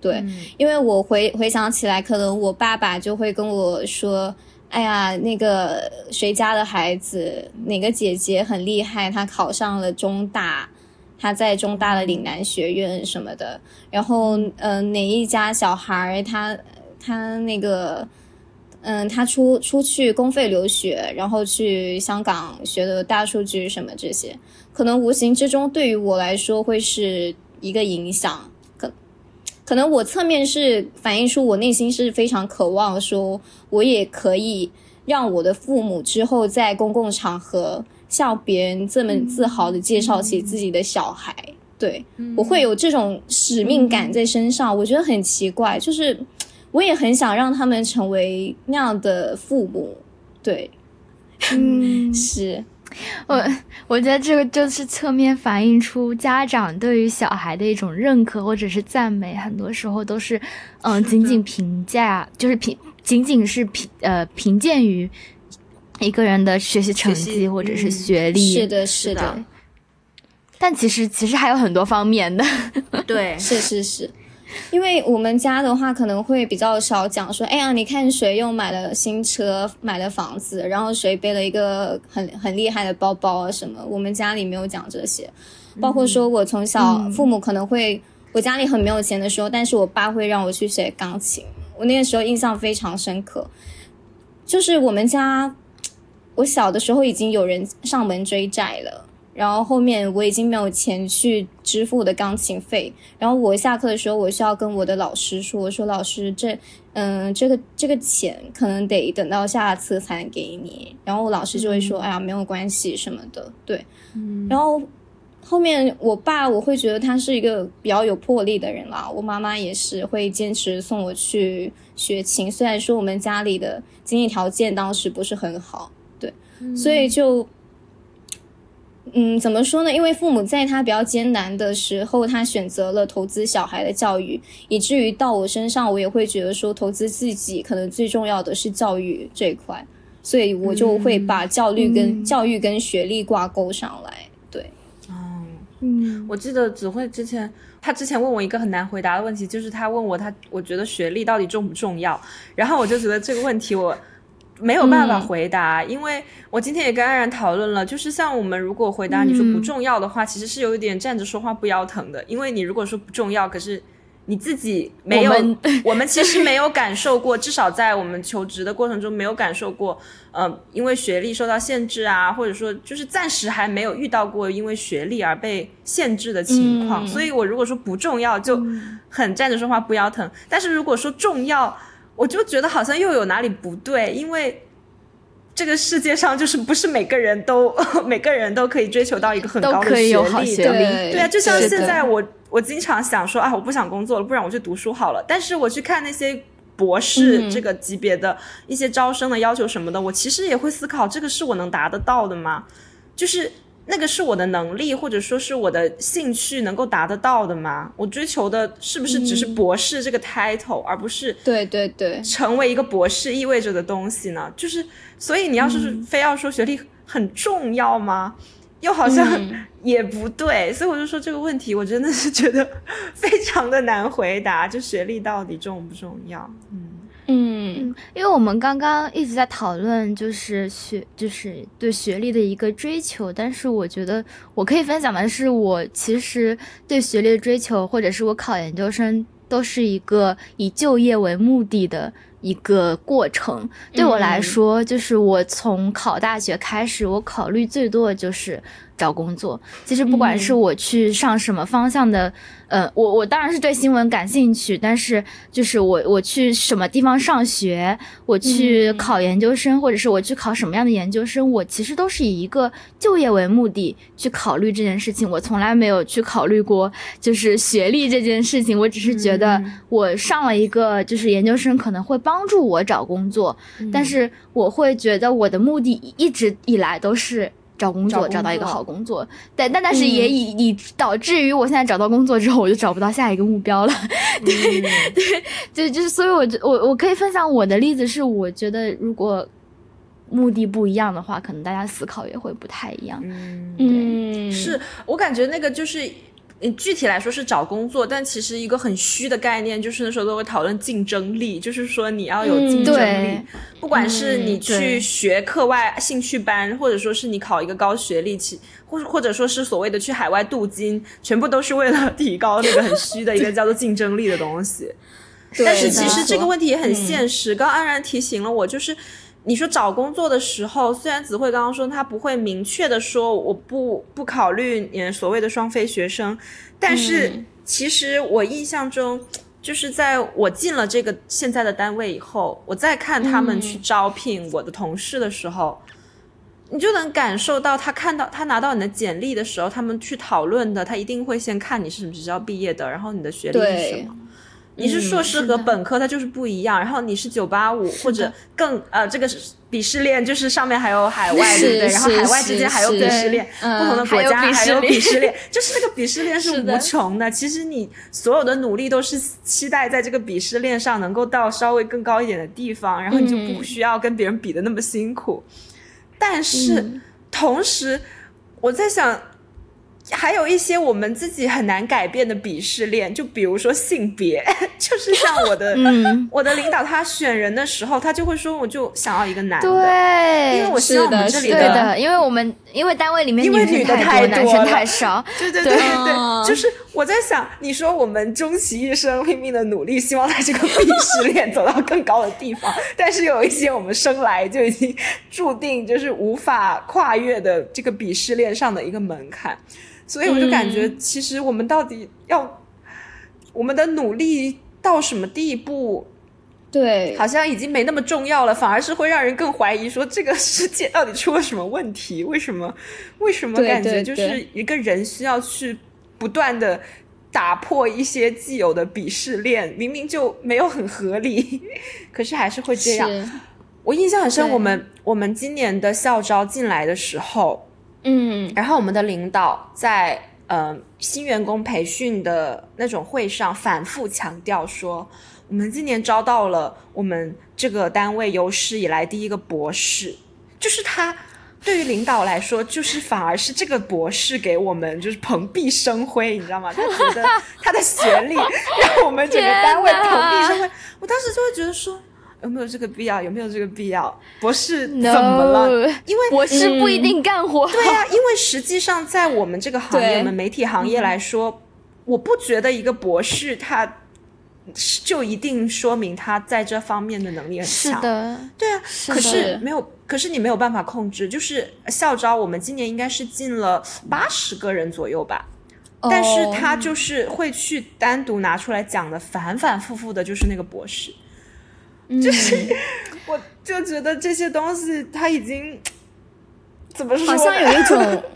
对，因为我回回想起来，可能我爸爸就会跟我说。哎呀，那个谁家的孩子，哪个姐姐很厉害，她考上了中大，他在中大的岭南学院什么的。然后，嗯，哪一家小孩，他他那个，嗯，他出出去公费留学，然后去香港学的大数据什么这些，可能无形之中对于我来说会是一个影响。可可能我侧面是反映出我内心是非常渴望，说我也可以让我的父母之后在公共场合向别人这么自豪的介绍起自己的小孩。对我会有这种使命感在身上，我觉得很奇怪，就是我也很想让他们成为那样的父母。对，嗯，是。我我觉得这个就是侧面反映出家长对于小孩的一种认可或者是赞美，很多时候都是，嗯，仅仅评价，就是评，仅仅是评，呃，评鉴于一个人的学习成绩或者是学历，是的，是的。但其实其实还有很多方面的，对，是是是。因为我们家的话可能会比较少讲说，哎呀，你看谁又买了新车，买了房子，然后谁背了一个很很厉害的包包啊什么。我们家里没有讲这些，包括说我从小父母可能会，我家里很没有钱的时候，但是我爸会让我去学钢琴，我那个时候印象非常深刻。就是我们家，我小的时候已经有人上门追债了。然后后面我已经没有钱去支付我的钢琴费，然后我下课的时候我需要跟我的老师说，我说老师这，嗯，这个这个钱可能得等到下次才能给你，然后我老师就会说，哎呀没有关系什么的，对，嗯然后后面我爸我会觉得他是一个比较有魄力的人啦，我妈妈也是会坚持送我去学琴，虽然说我们家里的经济条件当时不是很好，对，所以就。嗯，怎么说呢？因为父母在他比较艰难的时候，他选择了投资小孩的教育，以至于到我身上，我也会觉得说，投资自己可能最重要的是教育这一块，所以我就会把教育跟教育跟学历挂钩上来。对，哦，嗯，我记得子慧之前，他之前问我一个很难回答的问题，就是他问我他，我觉得学历到底重不重要？然后我就觉得这个问题我。没有办法回答，因为我今天也跟安然讨论了，就是像我们如果回答你说不重要的话，其实是有一点站着说话不腰疼的，因为你如果说不重要，可是你自己没有，我们其实没有感受过，至少在我们求职的过程中没有感受过，呃，因为学历受到限制啊，或者说就是暂时还没有遇到过因为学历而被限制的情况，所以我如果说不重要，就很站着说话不腰疼，但是如果说重要。我就觉得好像又有哪里不对，因为这个世界上就是不是每个人都 每个人都可以追求到一个很高的学历，对对啊，就像现在我我经常想说啊，我不想工作了，不然我去读书好了。但是我去看那些博士这个级别的一些招生的要求什么的，我其实也会思考，这个是我能达得到的吗？就是。那个是我的能力，或者说是我的兴趣能够达得到的吗？我追求的是不是只是博士这个 title，而不是对对对，成为一个博士意味着的东西呢？就是，所以你要是非要说学历很重要吗？又好像 也不对。所以我就说这个问题，我真的是觉得 非常的难回答。就学历到底重不重要？嗯。嗯，因为我们刚刚一直在讨论，就是学，就是对学历的一个追求。但是我觉得我可以分享的是，我其实对学历的追求，或者是我考研究生，都是一个以就业为目的的一个过程。对我来说，就是我从考大学开始，我考虑最多的就是找工作。其实不管是我去上什么方向的。呃，我我当然是对新闻感兴趣，但是就是我我去什么地方上学，我去考研究生，或者是我去考什么样的研究生，我其实都是以一个就业为目的去考虑这件事情。我从来没有去考虑过就是学历这件事情，我只是觉得我上了一个就是研究生可能会帮助我找工作，但是我会觉得我的目的一直以来都是。找工作，找到一个好工作，对但但是也以以导致于我现在找到工作之后，我就找不到下一个目标了。对对对，就是所以，我我我可以分享我的例子是，我觉得如果目的不一样的话，可能大家思考也会不太一样。嗯，是我感觉那个就是。你具体来说是找工作，但其实一个很虚的概念，就是那时候都会讨论竞争力，就是说你要有竞争力，不管是你去学课外兴趣班，或者说是你考一个高学历，其或或者说是所谓的去海外镀金，全部都是为了提高那个很虚的一个叫做竞争力的东西。但是其实这个问题也很现实，刚安然提醒了我，就是。你说找工作的时候，虽然子慧刚刚说他不会明确的说我不不考虑你所谓的双非学生，但是其实我印象中，就是在我进了这个现在的单位以后，我再看他们去招聘我的同事的时候，你就能感受到他看到他拿到你的简历的时候，他们去讨论的，他一定会先看你是什么学校毕业的，然后你的学历是什么。你是硕士和本科，它就是不一样。然后你是九八五或者更呃，这个鄙视链就是上面还有海外，对不对？然后海外之间还有鄙视链，不同的国家还有鄙视链，就是那个鄙视链是无穷的。其实你所有的努力都是期待在这个鄙视链上能够到稍微更高一点的地方，然后你就不需要跟别人比的那么辛苦。但是同时，我在想。还有一些我们自己很难改变的鄙视链，就比如说性别，就是像我的 我的领导，他选人的时候，他就会说，我就想要一个男的，对，因为我希望我们这里的，因为我们因为单位里面因为女的太多，男生太少，对对对。对，就是我在想，你说我们终其一生拼命的努力，希望在这个鄙视链走到更高的地方，但是有一些我们生来就已经注定就是无法跨越的这个鄙视链上的一个门槛。所以我就感觉，其实我们到底要我们的努力到什么地步，对，好像已经没那么重要了，反而是会让人更怀疑说这个世界到底出了什么问题？为什么？为什么感觉就是一个人需要去不断的打破一些既有的鄙视链？明明就没有很合理，可是还是会这样。我印象很深，我们我们今年的校招进来的时候，嗯，然后我们的领导在呃新员工培训的那种会上反复强调说。我们今年招到了我们这个单位有史以来第一个博士，就是他对于领导来说，就是反而是这个博士给我们就是蓬荜生辉，你知道吗？他觉得他的学历 让我们整个单位蓬荜生辉。我当时就会觉得说，有没有这个必要？有没有这个必要？博士怎么了？因为博士不一定干活。对呀，因为实际上在我们这个行业，我们媒体行业来说，我不觉得一个博士他。就一定说明他在这方面的能力很强。是的，对啊。可是没有，可是你没有办法控制。就是校招，我们今年应该是进了八十个人左右吧。但是他就是会去单独拿出来讲的，反反复复的，就是那个博士。就是我就觉得这些东西他已经怎么说？好像有一种。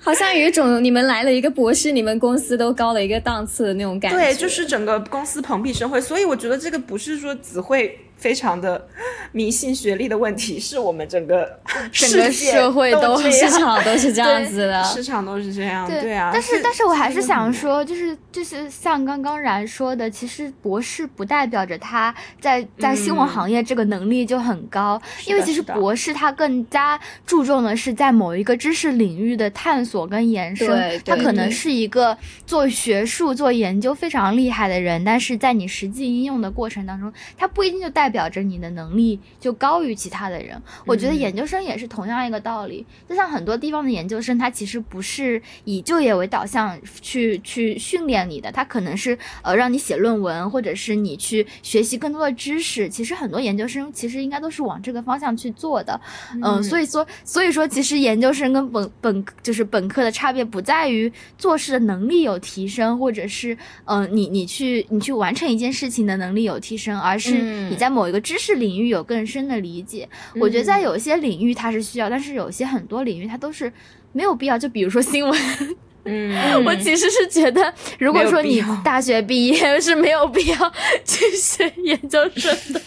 好像有一种你们来了一个博士，你们公司都高了一个档次的那种感觉。对，就是整个公司蓬荜生辉，所以我觉得这个不是说只会。非常的迷信学历的问题，是我们整个整个社会都市场都是这样子的，市场都是这样，对啊。但是，但是我还是想说，就是就是像刚刚然说的，其实博士不代表着他在在新闻行业这个能力就很高，因为其实博士他更加注重的是在某一个知识领域的探索跟延伸，他可能是一个做学术做研究非常厉害的人，但是在你实际应用的过程当中，他不一定就代表。表着你的能力就高于其他的人，我觉得研究生也是同样一个道理。就像很多地方的研究生，他其实不是以就业为导向去去训练你的，他可能是呃让你写论文，或者是你去学习更多的知识。其实很多研究生其实应该都是往这个方向去做的。嗯，所以说所以说其实研究生跟本本就是本科的差别不在于做事的能力有提升，或者是嗯你你去你去完成一件事情的能力有提升，而是你在某某一个知识领域有更深的理解，我觉得在有些领域它是需要，但是有些很多领域它都是没有必要。就比如说新闻，嗯，我其实是觉得，如果说你大学毕业是没有必要去学研究生的。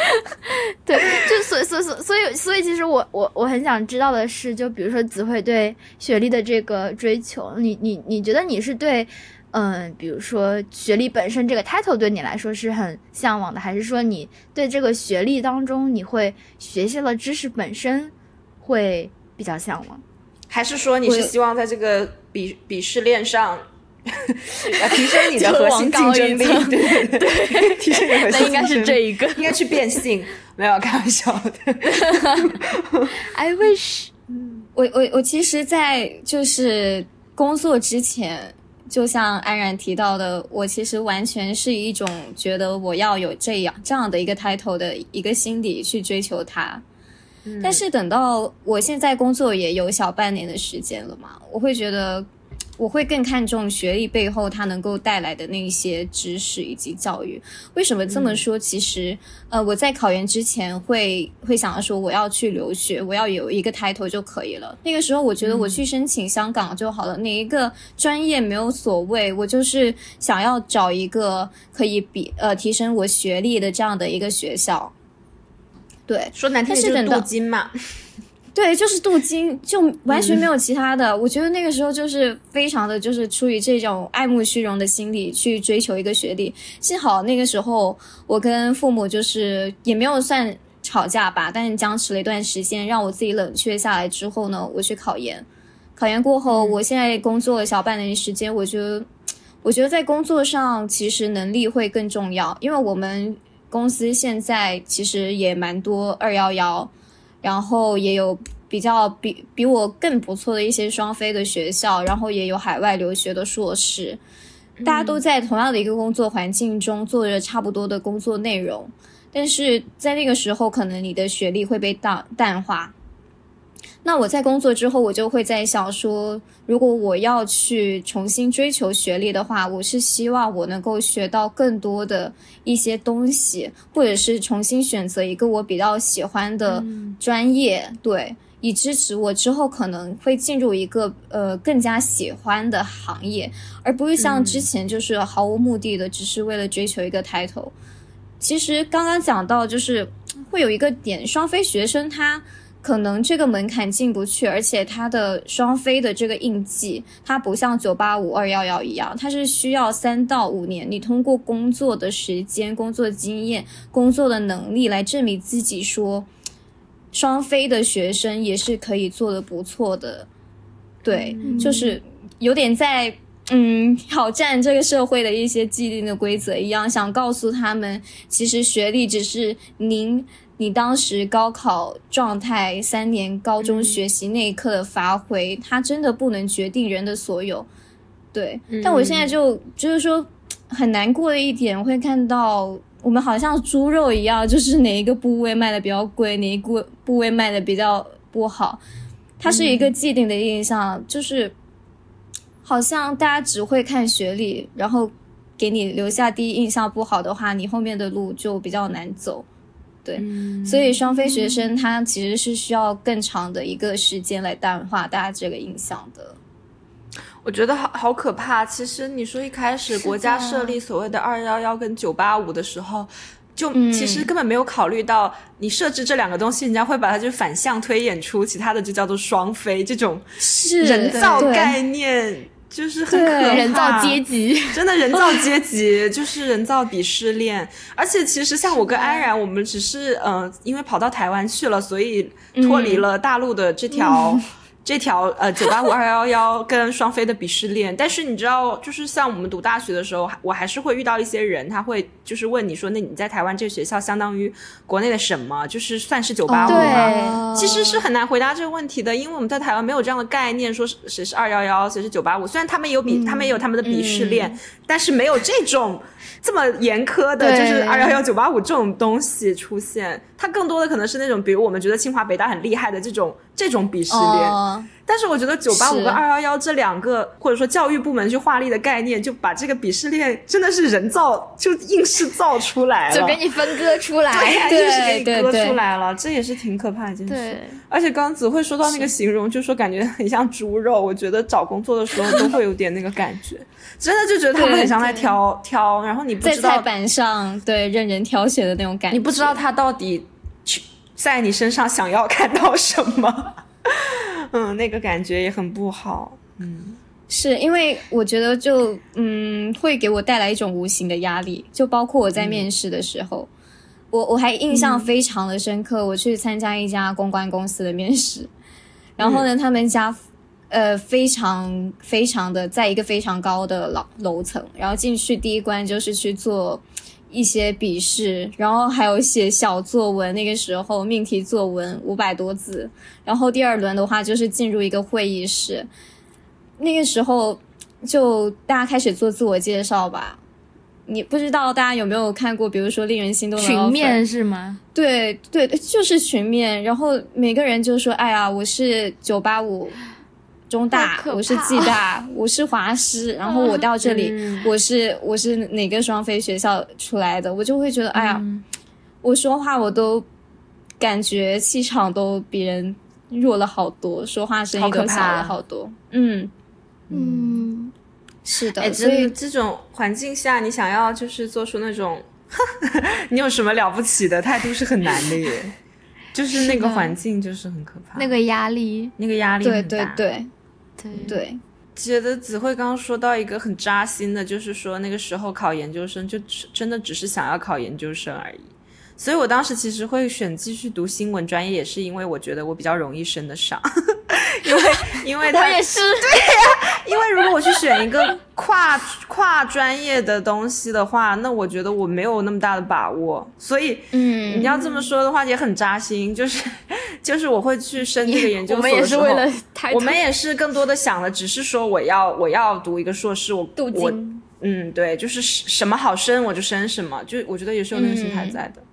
对，就所所所所以所以，其实我我我很想知道的是，就比如说子慧对学历的这个追求，你你你觉得你是对？嗯，比如说学历本身这个 title 对你来说是很向往的，还是说你对这个学历当中你会学习的知识本身会比较向往，还是说你是希望在这个鄙鄙视链上提升你的核心竞争力？对对对，提升你的核心竞争力。那应该是这一个，应该去变性，没有开玩笑的。I wish，我我我其实，在就是工作之前。就像安然提到的，我其实完全是一种觉得我要有这样这样的一个 title 的一个心理去追求它。但是等到我现在工作也有小半年的时间了嘛，我会觉得。我会更看重学历背后它能够带来的那一些知识以及教育。为什么这么说？其实，呃，我在考研之前会会想要说我要去留学，我要有一个 title 就可以了。那个时候我觉得我去申请香港就好了，哪一个专业没有所谓，我就是想要找一个可以比呃提升我学历的这样的一个学校。对，说难听点就是镀金嘛。对，就是镀金，就完全没有其他的。我觉得那个时候就是非常的就是出于这种爱慕虚荣的心理去追求一个学历。幸好那个时候我跟父母就是也没有算吵架吧，但是僵持了一段时间，让我自己冷却下来之后呢，我去考研。考研过后，我现在工作了小半年时间，我觉得我觉得在工作上其实能力会更重要，因为我们公司现在其实也蛮多二幺幺。然后也有比较比比我更不错的一些双非的学校，然后也有海外留学的硕士，大家都在同样的一个工作环境中做着差不多的工作内容，但是在那个时候，可能你的学历会被淡淡化，那我在工作之后，我就会在想说，如果我要去重新追求学历的话，我是希望我能够学到更多的一些东西，或者是重新选择一个我比较喜欢的专业，对，以支持我之后可能会进入一个呃更加喜欢的行业，而不是像之前就是毫无目的的，只是为了追求一个 title。其实刚刚讲到，就是会有一个点，双非学生他。可能这个门槛进不去，而且它的双非的这个印记，它不像九八五二幺幺一样，它是需要三到五年，你通过工作的时间、工作经验、工作的能力来证明自己，说双非的学生也是可以做的不错的。对，就是有点在嗯挑战这个社会的一些既定的规则一样，想告诉他们，其实学历只是您。你当时高考状态，三年高中学习那一刻的发挥，它真的不能决定人的所有。对，但我现在就就是说很难过的一点，会看到我们好像猪肉一样，就是哪一个部位卖的比较贵，哪一个部位卖的比较不好，它是一个既定的印象，就是好像大家只会看学历，然后给你留下第一印象不好的话，你后面的路就比较难走。对，所以双非学生他其实是需要更长的一个时间来淡化大家这个印象的。我觉得好好可怕。其实你说一开始国家设立所谓的二幺幺跟九八五的时候，就其实根本没有考虑到你设置这两个东西，人家会把它就反向推演出其他的，就叫做双非这种人造概念。就是很可怕，人造阶级，真的人造 阶级，就是人造鄙视链。而且其实像我跟安然，我们只是嗯，因为跑到台湾去了，所以脱离了大陆的这条。这条呃九八五二幺幺跟双非的鄙视链，但是你知道，就是像我们读大学的时候，我还是会遇到一些人，他会就是问你说，那你在台湾这个学校相当于国内的什么？就是算是九八五吗？其实是很难回答这个问题的，因为我们在台湾没有这样的概念，说谁是二幺幺，谁是九八五。虽然他们有比，他们也有他们的鄙视链，但是没有这种。这么严苛的，就是二幺幺九八五这种东西出现，它更多的可能是那种，比如我们觉得清华北大很厉害的这种这种鄙视链。但是我觉得九八五跟二幺幺这两个，或者说教育部门去划力的概念，就把这个鄙视链真的是人造，就硬是造出来了，就给你分割出来，对，硬是给你割出来了，这也是挺可怕的一件事。而且刚刚子慧说到那个形容，就说感觉很像猪肉，我觉得找工作的时候都会有点那个感觉。真的就觉得他们很像在挑 挑，然后你不知道在菜板上对任人挑选的那种感觉，你不知道他到底去在你身上想要看到什么，嗯，那个感觉也很不好，嗯，是因为我觉得就嗯会给我带来一种无形的压力，就包括我在面试的时候，我我还印象非常的深刻，我去参加一家公关公司的面试，然后呢，他们家。呃，非常非常的，在一个非常高的楼楼层，然后进去第一关就是去做一些笔试，然后还有写小作文。那个时候命题作文五百多字，然后第二轮的话就是进入一个会议室。那个时候就大家开始做自我介绍吧。你不知道大家有没有看过，比如说令人心动的群面是吗？对对，就是群面。然后每个人就说：“哎呀，我是九八五。”中大，我是暨大，我是华师，然后我到这里，我是我是哪个双非学校出来的，我就会觉得，哎呀，我说话我都感觉气场都比人弱了好多，说话声音都小了好多，嗯嗯，是的，所以这种环境下，你想要就是做出那种 你有什么了不起的？态度是很难的耶，就是那个环境就是很可怕，那个压力，那个压力对对对。对，觉得子慧刚刚说到一个很扎心的，就是说那个时候考研究生就真的只是想要考研究生而已。所以我当时其实会选继续读新闻专业，也是因为我觉得我比较容易升得上，因为因为他也是。对呀，因为如果我去选一个跨跨专业的东西的话，那我觉得我没有那么大的把握。所以，嗯，你要这么说的话也很扎心，就是 就是我会去升这个研究所的时候，我们也是更多的想了，只是说我要我要读一个硕士，我我嗯对，就是什么好升我就升什么，就我觉得也是有那个心态在的。嗯，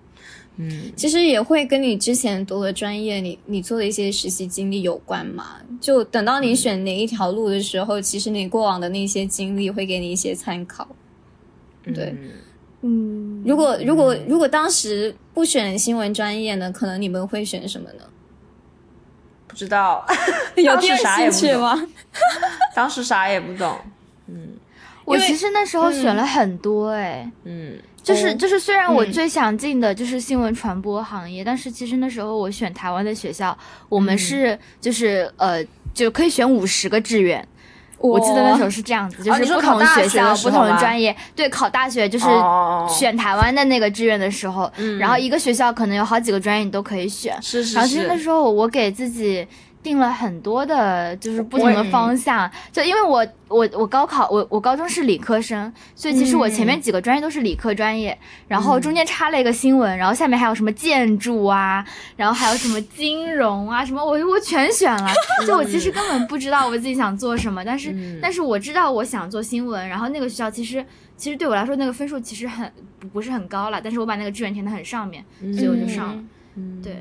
其实也会跟你之前读的专业，你你做的一些实习经历有关嘛。就等到你选哪一条路的时候，其实你过往的那些经历会给你一些参考。对，嗯，如果如果如果当时不选新闻专业呢，可能你们会选什么呢？不知道，有第二兴趣吗？当时啥也不懂。嗯，我其实那时候选了很多哎，嗯。就是就是，虽然我最想进的就是新闻传播行业，但是其实那时候我选台湾的学校，我们是就是呃，就可以选五十个志愿。我记得那时候是这样子，就是不同学校、不同的专业，对，考大学就是选台湾的那个志愿的时候，然后一个学校可能有好几个专业你都可以选。是是是。然后其实那时候我给自己。定了很多的，就是不同的方向。就因为我我我高考我我高中是理科生，所以其实我前面几个专业都是理科专业，然后中间插了一个新闻，然后下面还有什么建筑啊，然后还有什么金融啊，什么我我全选了。就我其实根本不知道我自己想做什么，但是但是我知道我想做新闻。然后那个学校其实其实对我来说那个分数其实很不是很高了，但是我把那个志愿填的很上面，所以我就上了。对。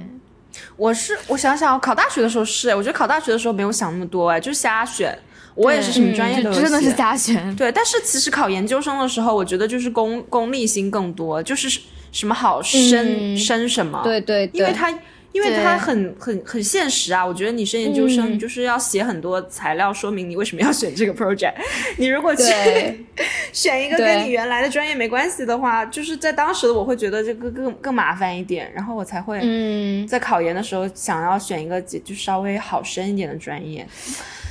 我是我想想，考大学的时候是，我觉得考大学的时候没有想那么多，哎，就瞎选。我也是什么专业都真的是瞎选。对，但是其实考研究生的时候，我觉得就是功功利心更多，就是什么好升升什么。对对，因为他。因为它很很很现实啊，我觉得你升研究生，你就是要写很多材料，说明你为什么要选这个 project。你如果去 选一个跟你原来的专业没关系的话，就是在当时我会觉得这个更更麻烦一点，然后我才会在考研的时候想要选一个就稍微好升一点的专业。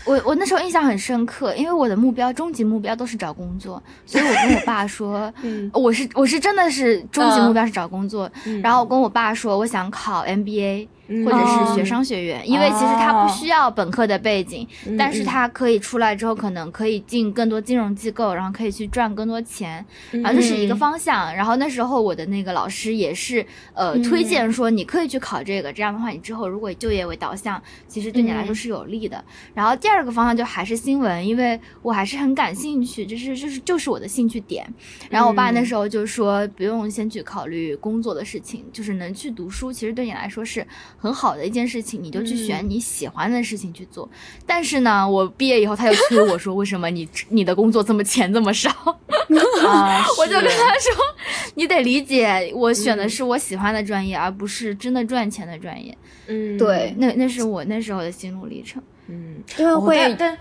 我我那时候印象很深刻，因为我的目标终极目标都是找工作，所以我跟我爸说，我是我是真的是终极目标是找工作，然后我跟我爸说我想考 MBA。或者是学商学院，因为其实他不需要本科的背景，但是他可以出来之后，可能可以进更多金融机构，然后可以去赚更多钱，然后这是一个方向。然后那时候我的那个老师也是呃推荐说你可以去考这个，这样的话你之后如果以就业为导向，其实对你来说是有利的。然后第二个方向就还是新闻，因为我还是很感兴趣，就是就是就是我的兴趣点。然后我爸那时候就说不用先去考虑工作的事情，就是能去读书，其实对你来说是。很好的一件事情，你就去选你喜欢的事情去做。但是呢，我毕业以后，他又催我说：“ 为什么你你的工作这么钱这么少？” 我就跟他说：“ 你得理解，我选的是我喜欢的专业，而不是真的赚钱的专业。”嗯，对，那那是我那时候的心路历程。嗯，因为会，但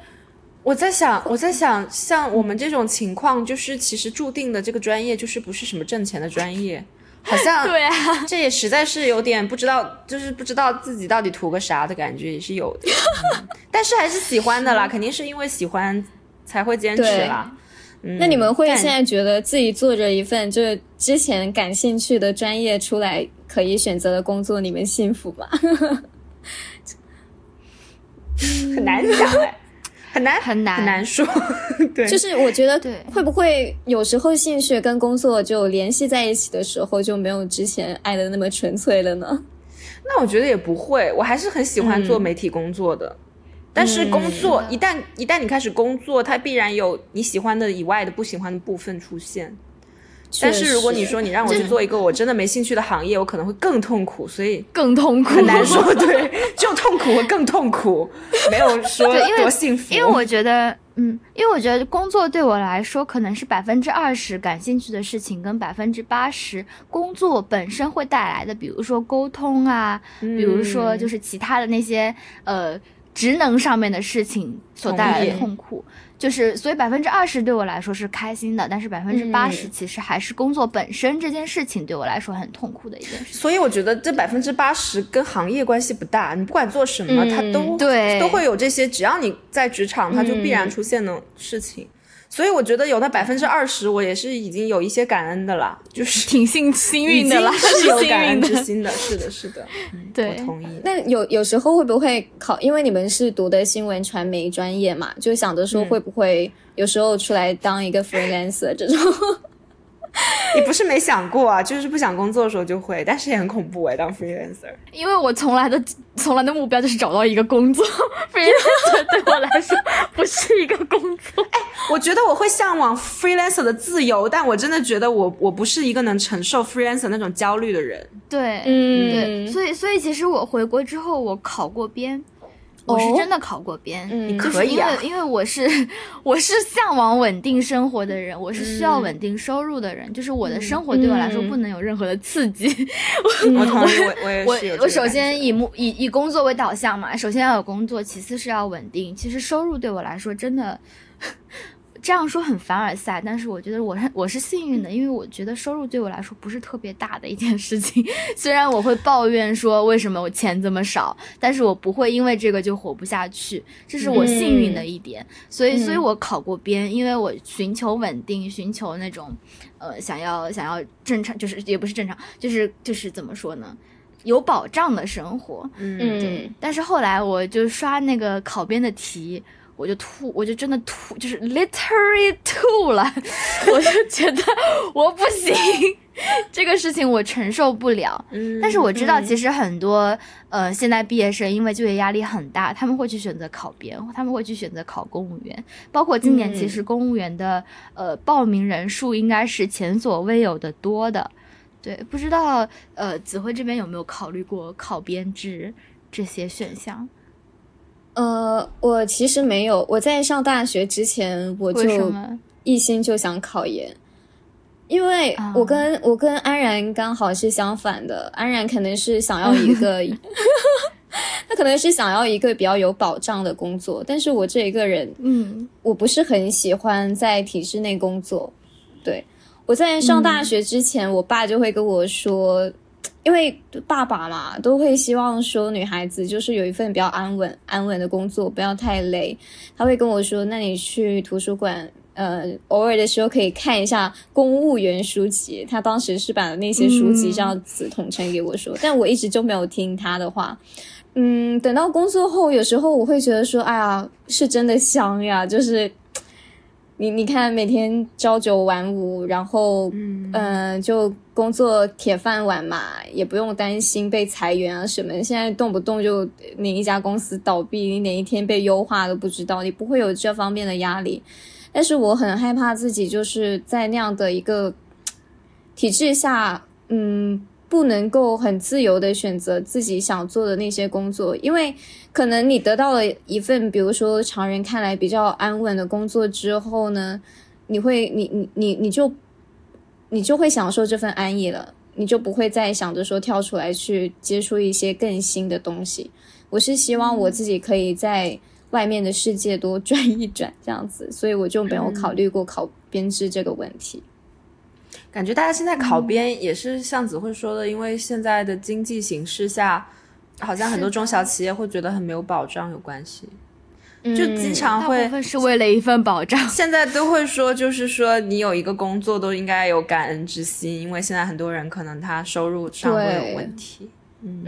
我在想，我在想，像我们这种情况，就是其实注定的这个专业就是不是什么挣钱的专业。好像 对啊，这也实在是有点不知道，就是不知道自己到底图个啥的感觉也是有的，但是还是喜欢的啦，肯定是因为喜欢才会坚持啦。那你们会现在觉得自己做着一份就是之前感兴趣的专业出来可以选择的工作，你们幸福吗？很难讲哎。很难很难很难说，对，就是我觉得会不会有时候兴趣跟工作就联系在一起的时候就没有之前爱的那么纯粹了呢？那我觉得也不会，我还是很喜欢做媒体工作的。但是工作一旦一旦你开始工作，它必然有你喜欢的以外的不喜欢的部分出现。但是如果你说你让我去做一个我真的没兴趣的行业，我可能会更痛苦，所以更痛苦，很难说。对，就痛苦和更痛苦，没有说 多幸福。因为我觉得，嗯，因为我觉得工作对我来说可能是百分之二十感兴趣的事情，跟百分之八十工作本身会带来的，比如说沟通啊，比如说就是其他的那些呃职能上面的事情所带来的痛苦。就是，所以百分之二十对我来说是开心的，但是百分之八十其实还是工作本身这件事情对我来说很痛苦的一件事。所以我觉得这百分之八十跟行业关系不大，你不管做什么，它都对都会有这些，只要你在职场，它就必然出现的事情。所以我觉得有那百分之二十，我也是已经有一些感恩的了，就是 挺幸幸运的了，是有感恩之心的，是的，是的，对，我同意。那有有时候会不会考？因为你们是读的新闻传媒专业嘛，就想着说会不会有时候出来当一个 freelancer 这种？也不是没想过啊，就是不想工作的时候就会，但是也很恐怖哎，当 freelancer。因为我从来的从来的目标就是找到一个工作，freelancer 对我来说不是一个工作。哎，我觉得我会向往 freelancer 的自由，但我真的觉得我我不是一个能承受 freelancer 那种焦虑的人。对，嗯，对，所以所以其实我回国之后，我考过编。我是真的考过编，你，可以啊，因为因为我是我是向往稳定生活的人，我是需要稳定收入的人，就是我的生活对我来说不能有任何的刺激。我同意，我我。我我首先以目以以工作为导向嘛，首先要有工作，其次是要稳定。其实收入对我来说真的。这样说很凡尔赛，但是我觉得我是我是幸运的，因为我觉得收入对我来说不是特别大的一件事情。虽然我会抱怨说为什么我钱这么少，但是我不会因为这个就活不下去，这是我幸运的一点。所以，所以我考过编，因为我寻求稳定，寻求那种，呃，想要想要正常，就是也不是正常，就是就是怎么说呢，有保障的生活。嗯，对。但是后来我就刷那个考编的题。我就吐，我就真的吐，就是 literally 吐了。我就觉得我不行，这个事情我承受不了。嗯，但是我知道，其实很多呃现在毕业生因为就业压力很大，他们会去选择考编，他们会去选择考公务员。包括今年，其实公务员的呃报名人数应该是前所未有的多的。对，不知道呃子辉这边有没有考虑过考编制这些选项？呃，我其实没有。我在上大学之前，我就一心就想考研，因为我跟我跟安然刚好是相反的。安然可能是想要一个，他可能是想要一个比较有保障的工作，但是我这一个人，嗯，我不是很喜欢在体制内工作。对我在上大学之前，我爸就会跟我说。因为爸爸嘛，都会希望说女孩子就是有一份比较安稳、安稳的工作，不要太累。他会跟我说：“那你去图书馆，呃，偶尔的时候可以看一下公务员书籍。”他当时是把那些书籍这样子统称给我说，但我一直就没有听他的话。嗯，等到工作后，有时候我会觉得说：“哎呀，是真的香呀！”就是。你你看，每天朝九晚五，然后嗯，就工作铁饭碗嘛，也不用担心被裁员啊什么。现在动不动就哪一家公司倒闭，你哪一天被优化都不知道，你不会有这方面的压力。但是我很害怕自己就是在那样的一个体制下，嗯。不能够很自由的选择自己想做的那些工作，因为可能你得到了一份，比如说常人看来比较安稳的工作之后呢，你会，你你你你就，你就会享受这份安逸了，你就不会再想着说跳出来去接触一些更新的东西。我是希望我自己可以在外面的世界多转一转，这样子，所以我就没有考虑过考编制这个问题。感觉大家现在考编也是像子慧说的，因为现在的经济形势下，好像很多中小企业会觉得很没有保障有关系，就经常会是为了一份保障。现在都会说，就是说你有一个工作都应该有感恩之心，因为现在很多人可能他收入上会有问题。嗯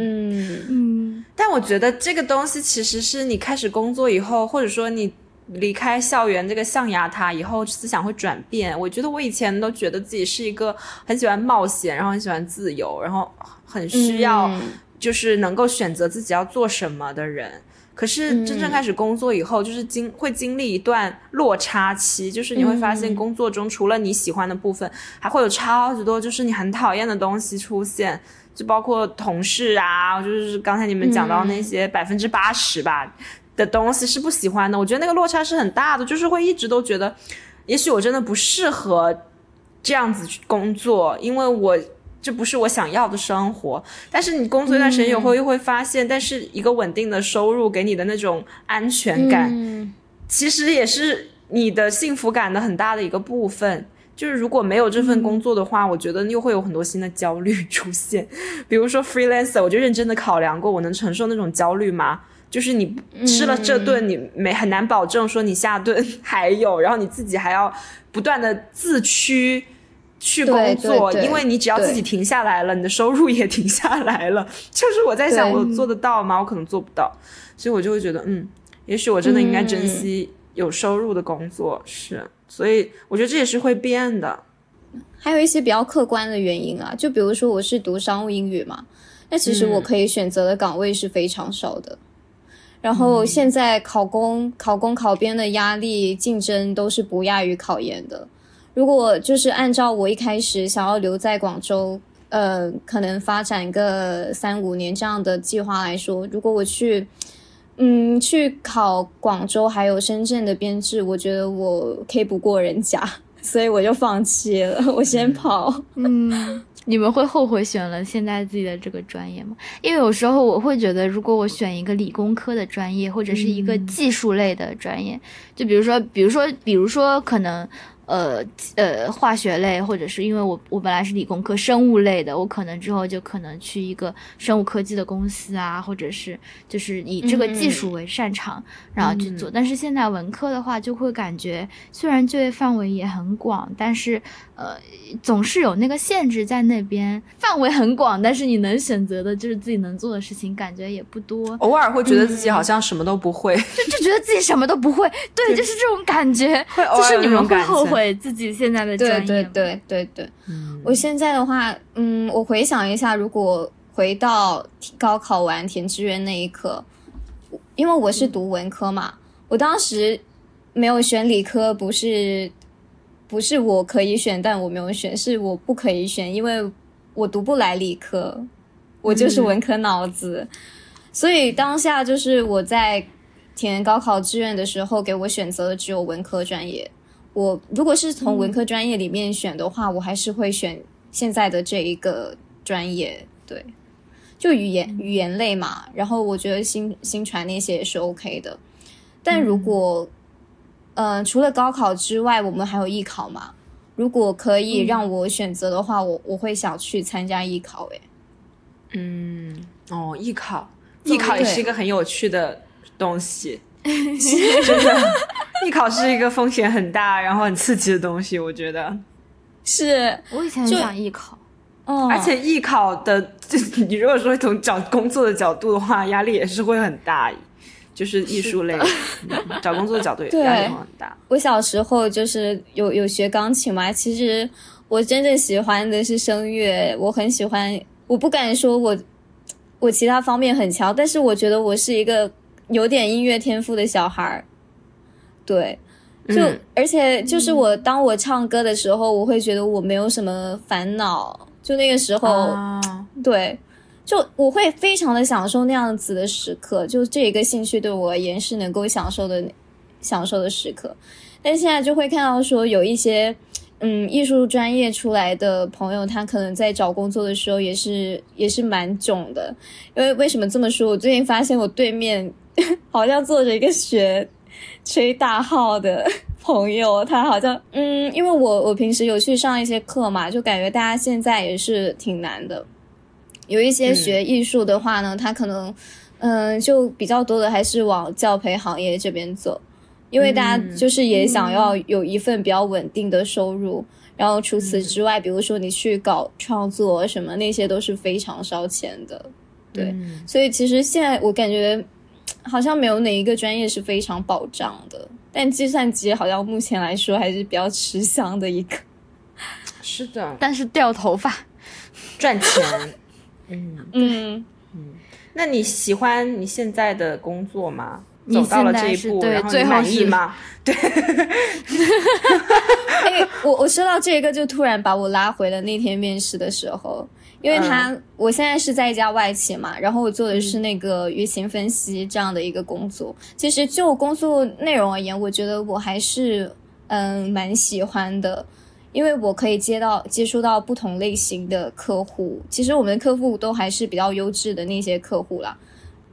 嗯，但我觉得这个东西其实是你开始工作以后，或者说你。离开校园这个象牙塔以后，思想会转变。我觉得我以前都觉得自己是一个很喜欢冒险，然后很喜欢自由，然后很需要就是能够选择自己要做什么的人。可是真正开始工作以后，就是经会经历一段落差期，就是你会发现工作中除了你喜欢的部分，还会有超级多就是你很讨厌的东西出现，就包括同事啊，就是刚才你们讲到那些百分之八十吧。的东西是不喜欢的，我觉得那个落差是很大的，就是会一直都觉得，也许我真的不适合这样子去工作，因为我这不是我想要的生活。但是你工作一段时间以后，又会发现，但是一个稳定的收入给你的那种安全感，其实也是你的幸福感的很大的一个部分。就是如果没有这份工作的话，我觉得又会有很多新的焦虑 出现，比如说 freelancer，我就认真的考量过，我能承受那种焦虑吗？就是你吃了这顿，你没很难保证说你下顿还有，然后你自己还要不断的自驱去工作，因为你只要自己停下来了，你的收入也停下来了。就是我在想，我做得到吗？我可能做不到，所以我就会觉得，嗯，也许我真的应该珍惜有收入的工作。是，所以我觉得这也是会变的。还有一些比较客观的原因啊，就比如说我是读商务英语嘛，那其实我可以选择的岗位是非常少的。然后现在考公、考公、考编的压力竞争都是不亚于考研的。如果就是按照我一开始想要留在广州，呃，可能发展个三五年这样的计划来说，如果我去，嗯，去考广州还有深圳的编制，我觉得我 K 不过人家，所以我就放弃了，我先跑。嗯。你们会后悔选了现在自己的这个专业吗？因为有时候我会觉得，如果我选一个理工科的专业，或者是一个技术类的专业，就比如说，比如说，比如说，可能。呃呃，化学类，或者是因为我我本来是理工科生物类的，我可能之后就可能去一个生物科技的公司啊，或者是就是以这个技术为擅长，然后去做。但是现在文科的话，就会感觉虽然就业范围也很广，但是呃，总是有那个限制在那边，范围很广，但是你能选择的就是自己能做的事情，感觉也不多。偶尔会觉得自己好像什么都不会，就就觉得自己什么都不会，对，就是这种感觉，就是你们会后悔。会自己现在的专业，对对对对对。我现在的话，嗯，我回想一下，如果回到高考完填志愿那一刻，因为我是读文科嘛，我当时没有选理科，不是不是我可以选，但我没有选，是我不可以选，因为我读不来理科，我就是文科脑子，所以当下就是我在填高考志愿的时候，给我选择的只有文科专业。我如果是从文科专业里面选的话，我还是会选现在的这一个专业，对，就语言语言类嘛。然后我觉得新新传那些也是 OK 的。但如果，呃，除了高考之外，我们还有艺考嘛？如果可以让我选择的话，我我会想去参加艺考。诶。嗯，哦，艺考，艺考也是一个很有趣的东西。真的，艺考是一个风险很大，然后很刺激的东西。我觉得是。我以前想艺考，哦，而且艺考的，就你如果说从找工作的角度的话，压力也是会很大。就是艺术类，找工作的角度压力很大。我小时候就是有有学钢琴嘛，其实我真正喜欢的是声乐，我很喜欢。我不敢说我我其他方面很强，但是我觉得我是一个。有点音乐天赋的小孩儿，对，就而且就是我当我唱歌的时候，我会觉得我没有什么烦恼。就那个时候，对，就我会非常的享受那样子的时刻。就这一个兴趣对我而言是能够享受的，享受的时刻。但现在就会看到说有一些嗯艺术专业出来的朋友，他可能在找工作的时候也是也是蛮囧的。因为为什么这么说？我最近发现我对面。好像坐着一个学吹大号的 朋友，他好像嗯，因为我我平时有去上一些课嘛，就感觉大家现在也是挺难的。有一些学艺术的话呢，他可能嗯，就比较多的还是往教培行业这边走，因为大家就是也想要有一份比较稳定的收入。然后除此之外，比如说你去搞创作什么，那些都是非常烧钱的。对，所以其实现在我感觉。好像没有哪一个专业是非常保障的，但计算机好像目前来说还是比较吃香的一个。是的，但是掉头发，赚钱。嗯嗯嗯。那你喜欢你现在的工作吗？走到了这一步，然后你满意吗？对。哎，我我说到这个，就突然把我拉回了那天面试的时候。因为他，我现在是在一家外企嘛，然后我做的是那个舆情分析这样的一个工作。其实就工作内容而言，我觉得我还是嗯蛮喜欢的，因为我可以接到接触到不同类型的客户。其实我们的客户都还是比较优质的那些客户啦。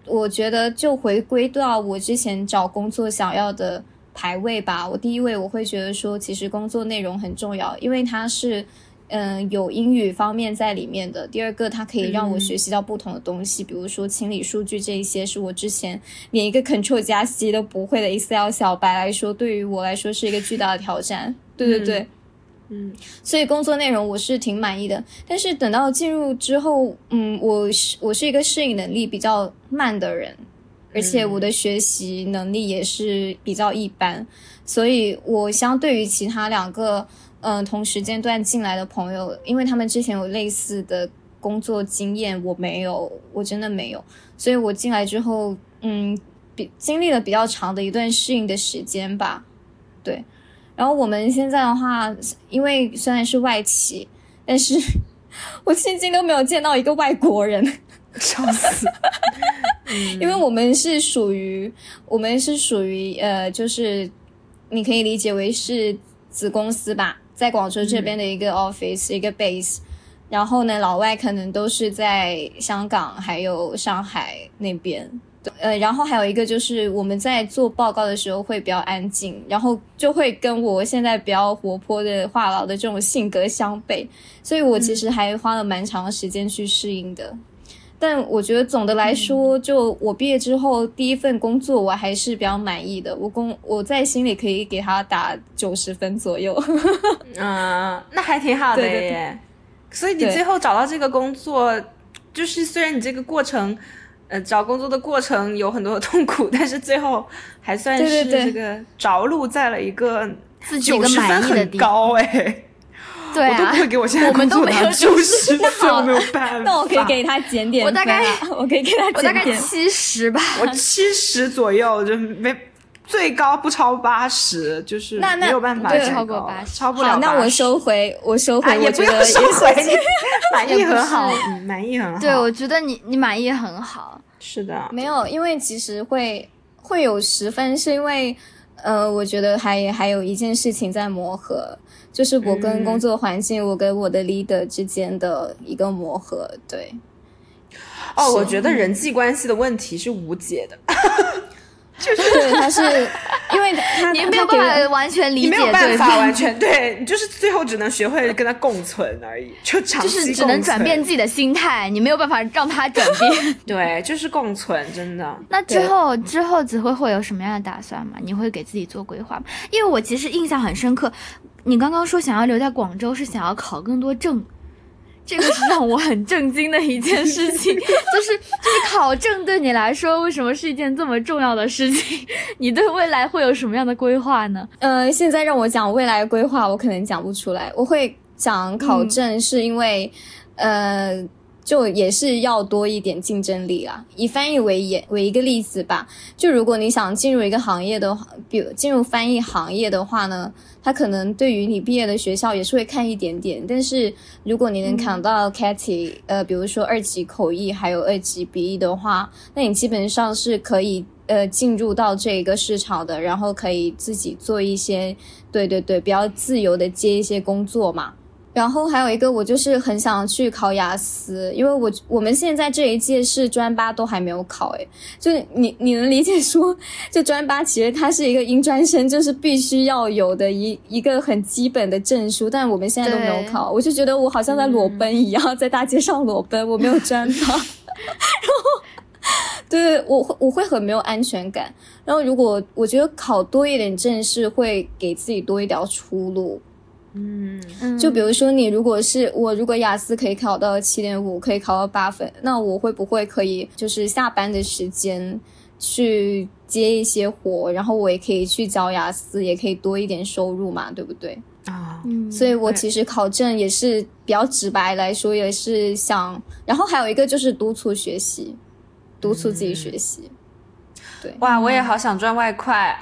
我觉得就回归到我之前找工作想要的排位吧。我第一位我会觉得说，其实工作内容很重要，因为它是。嗯，有英语方面在里面的。第二个，它可以让我学习到不同的东西，比如说清理数据这一些，是我之前连一个 Control 加 C 都不会的 Excel 小白来说，对于我来说是一个巨大的挑战。对对对，嗯，所以工作内容我是挺满意的。但是等到进入之后，嗯，我是我是一个适应能力比较慢的人，而且我的学习能力也是比较一般，所以我相对于其他两个。嗯同时间段进来的朋友，因为他们之前有类似的工作经验，我没有，我真的没有，所以我进来之后，嗯，比经历了比较长的一段适应的时间吧，对。然后我们现在的话，因为虽然是外企，但是 我至今都没有见到一个外国人，笑死。因为我们是属于，我们是属于呃，就是你可以理解为是子公司吧，在广州这边的一个 office 一个 base，然后呢，老外可能都是在香港还有上海那边。呃，然后还有一个就是我们在做报告的时候会比较安静，然后就会跟我现在比较活泼的话痨的这种性格相悖，所以我其实还花了蛮长时间去适应的。但我觉得总的来说，就我毕业之后第一份工作，我还是比较满意的。我工我在心里可以给他打九十分左右。嗯，那还挺好的耶。所以你最后找到这个工作，就是虽然你这个过程。呃，找工作的过程有很多的痛苦，但是最后还算是这个着陆在了一个自己一个满意的地高哎，对啊，我都不会给我现在工作拿九十分，我没有办法。那我可以给他减点，我大概我可以给他减点，我大概七十吧，我七十左右就没。最高不超八十，就是那没有办法超过八十，超不了。那我收回，我收回，我觉得收回，满意很好，满意很好。对，我觉得你你满意很好。是的，没有，因为其实会会有十分，是因为呃，我觉得还还有一件事情在磨合，就是我跟工作环境，我跟我的 leader 之间的一个磨合。对。哦，我觉得人际关系的问题是无解的。就是他是，因为他你没有办法完全理解，没有办法完全对，你就是最后只能学会跟他共存而已，就长期就是只能转变自己的心态，你没有办法让他转变。对，就是共存，真的。那之后之后子辉会有什么样的打算吗？你会给自己做规划吗？因为我其实印象很深刻，你刚刚说想要留在广州是想要考更多证。这个是让我很震惊的一件事情，就是就是考证对你来说为什么是一件这么重要的事情？你对未来会有什么样的规划呢？呃，现在让我讲未来规划，我可能讲不出来。我会讲考证，是因为，呃。就也是要多一点竞争力啊。以翻译为也为一个例子吧，就如果你想进入一个行业的话，比如进入翻译行业的话呢，他可能对于你毕业的学校也是会看一点点。但是如果你能考到 CATI，呃，比如说二级口译还有二级笔译的话，那你基本上是可以呃进入到这个市场的，然后可以自己做一些，对对对，比较自由的接一些工作嘛。然后还有一个，我就是很想去考雅思，因为我我们现在这一届是专八都还没有考，诶，就你你能理解说，就专八其实它是一个英专生，就是必须要有的一一个很基本的证书，但我们现在都没有考，我就觉得我好像在裸奔一样，在大街上裸奔，我没有专八，然后，对我会我会很没有安全感，然后如果我觉得考多一点证是会给自己多一条出路。嗯，就比如说你如果是我，如果雅思可以考到七点五，可以考到八分，那我会不会可以就是下班的时间去接一些活，然后我也可以去教雅思，也可以多一点收入嘛，对不对？啊，所以我其实考证也是比较直白来说，也是想，然后还有一个就是督促学习，督促自己学习。对，哇，我也好想赚外快。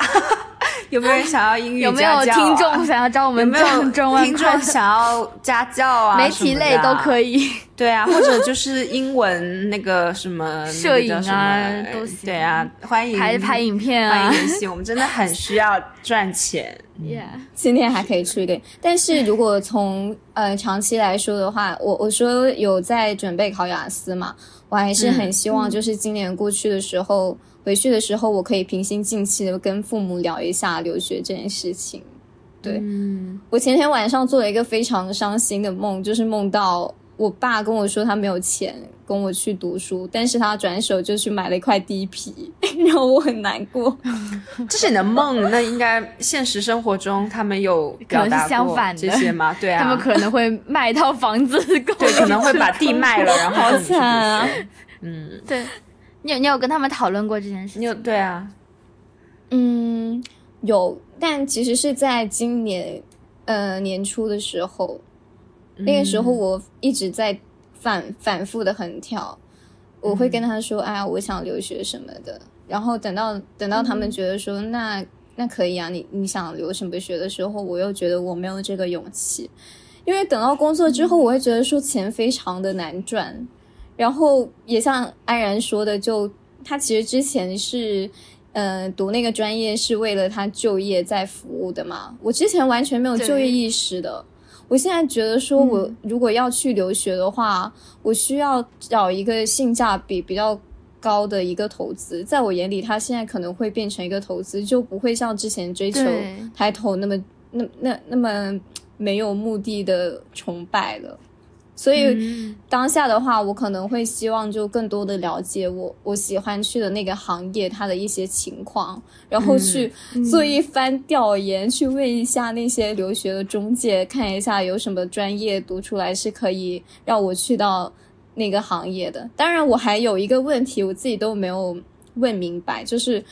有没有人想要英语有没有听众想要找我们？有没有听众想要家教啊？媒体类都可以。对啊，或者就是英文那个什么摄影啊，都行。对啊，欢迎拍拍影片啊，欢迎联系我们，真的很需要赚钱。Yeah，今天还可以出一个，但是如果从呃长期来说的话，我我说有在准备考雅思嘛，我还是很希望就是今年过去的时候。回去的时候，我可以平心静气的跟父母聊一下留学这件事情。对，我前天晚上做了一个非常伤心的梦，就是梦到我爸跟我说他没有钱跟我去读书，但是他转手就去买了一块地皮，让我很难过。这是你的梦，那应该现实生活中他们有表达过这些吗？对啊，他们可能会卖一套房子，对，可能会把地卖了，然后好惨啊。嗯，对。你有你有跟他们讨论过这件事？你有对啊，嗯，有，但其实是在今年，呃年初的时候，那个时候我一直在反反复的横跳，我会跟他说：“哎呀，我想留学什么的。”然后等到等到他们觉得说：“那那可以啊，你你想留什么学的时候，我又觉得我没有这个勇气，因为等到工作之后，我会觉得说钱非常的难赚，然后也像安然说的，就他其实之前是。嗯，读那个专业是为了他就业在服务的嘛？我之前完全没有就业意识的，我现在觉得说，我如果要去留学的话，我需要找一个性价比比较高的一个投资。在我眼里，他现在可能会变成一个投资，就不会像之前追求抬头那么那那那么没有目的的崇拜了。所以当下的话，我可能会希望就更多的了解我我喜欢去的那个行业它的一些情况，然后去做一番调研，去问一下那些留学的中介，看一下有什么专业读出来是可以让我去到那个行业的。当然，我还有一个问题，我自己都没有问明白，就是。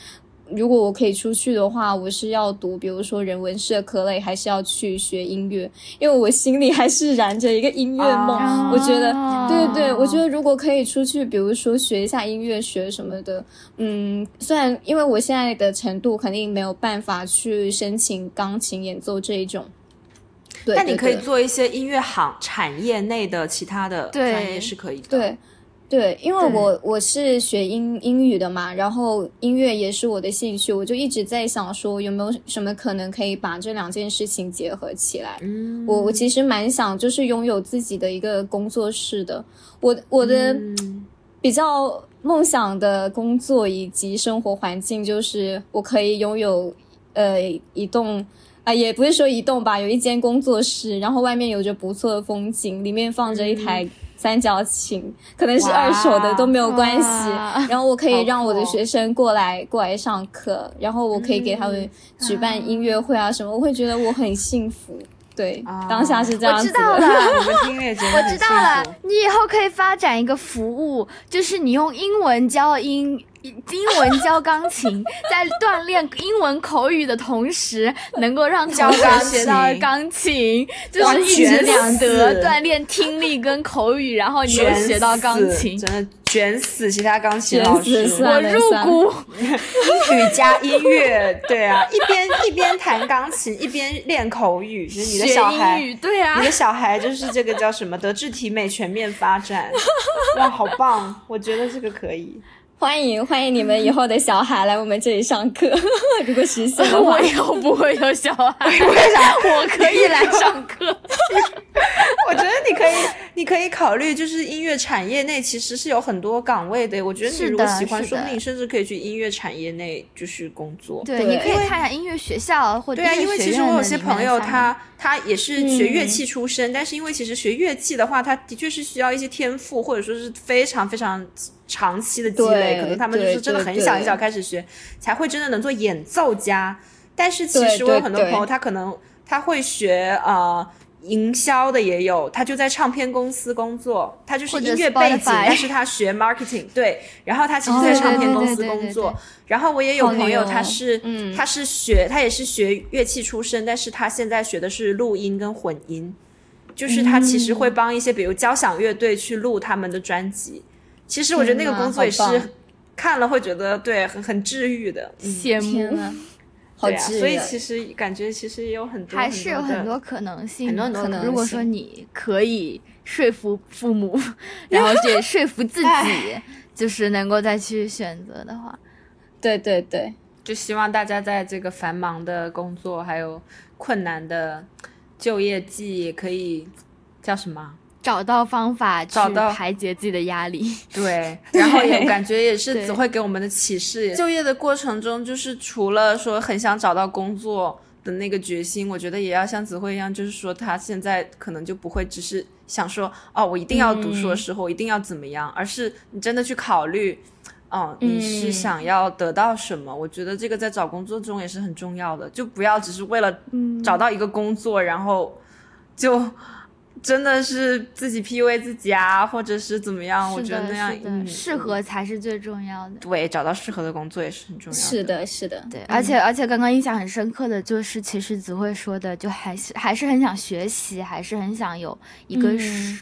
如果我可以出去的话，我是要读，比如说人文社科类，还是要去学音乐？因为我心里还是燃着一个音乐梦。我觉得，对对对，我觉得如果可以出去，比如说学一下音乐学什么的，嗯，虽然因为我现在的程度肯定没有办法去申请钢琴演奏这一种，对，但你可以做一些音乐行产业内的其他的专业是可以的。对。对，因为我我是学英英语的嘛，然后音乐也是我的兴趣，我就一直在想说有没有什么可能可以把这两件事情结合起来。嗯我我其实蛮想就是拥有自己的一个工作室的，我我的比较梦想的工作以及生活环境就是我可以拥有呃一栋啊也不是说一栋吧，有一间工作室，然后外面有着不错的风景，里面放着一台。三角琴可能是二手的都没有关系，然后我可以让我的学生过来过来上课，然后我可以给他们举办音乐会啊什么，我会觉得我很幸福。对，当下是这样子。我知道了，我知道了，你以后可以发展一个服务，就是你用英文教英。英文教钢琴，在锻炼英文口语的同时，能够让同学学到钢琴，就是一举两得，锻炼听力跟口语，然后你又学到钢琴，真的卷死其他钢琴老师。我入股，英语加音乐，对啊，一边一边弹钢琴，一边练口语，就是你的小孩，对啊，你的小孩就是这个叫什么德智体美全面发展，哇，好棒，我觉得这个可以。欢迎欢迎你们以后的小孩来我们这里上课，如果实现的话，我以后不会有小孩，为啥？我可以来上课。我觉得你可以，你可以考虑，就是音乐产业内其实是有很多岗位的。我觉得你如果喜欢，说不定甚至可以去音乐产业内就是工作。对，你可以看一下音乐学校或者对啊，因为其实我有些朋友他他也是学乐器出身，但是因为其实学乐器的话，他的确是需要一些天赋，或者说是非常非常。长期的积累，可能他们就是真的很小很小开始学，才会真的能做演奏家。但是其实我有很多朋友，他可能他会学呃营销的也有，他就在唱片公司工作，他就是音乐背景，但是他学 marketing，对，然后他其实在唱片公司工作。然后我也有朋友，他是他是学他也是学乐器出身，但是他现在学的是录音跟混音，就是他其实会帮一些比如交响乐队去录他们的专辑。其实我觉得那个工作也是看了会觉得对很很治愈的，羡慕，好治愈。所以其实感觉其实也有很多还是有很多可能性，很多可能。如果说你可以说服父母，然后去说服自己，就是能够再去选择的话，对对对，就希望大家在这个繁忙的工作还有困难的就业季，可以叫什么？找到方法去排解自己的压力，对，然后也感觉也是 子慧给我们的启示。就业的过程中，就是除了说很想找到工作的那个决心，我觉得也要像子慧一样，就是说他现在可能就不会只是想说哦，我一定要读书的时候一定要怎么样，而是你真的去考虑，哦，你是想要得到什么？我觉得这个在找工作中也是很重要的，就不要只是为了找到一个工作，然后就。真的是自己 PUA 自己啊，或者是怎么样？我觉得那样适合才是最重要的。对，找到适合的工作也是很重要的。是的，是的，对。而且而且，刚刚印象很深刻的就是，其实子慧说的，就还是还是很想学习，还是很想有一个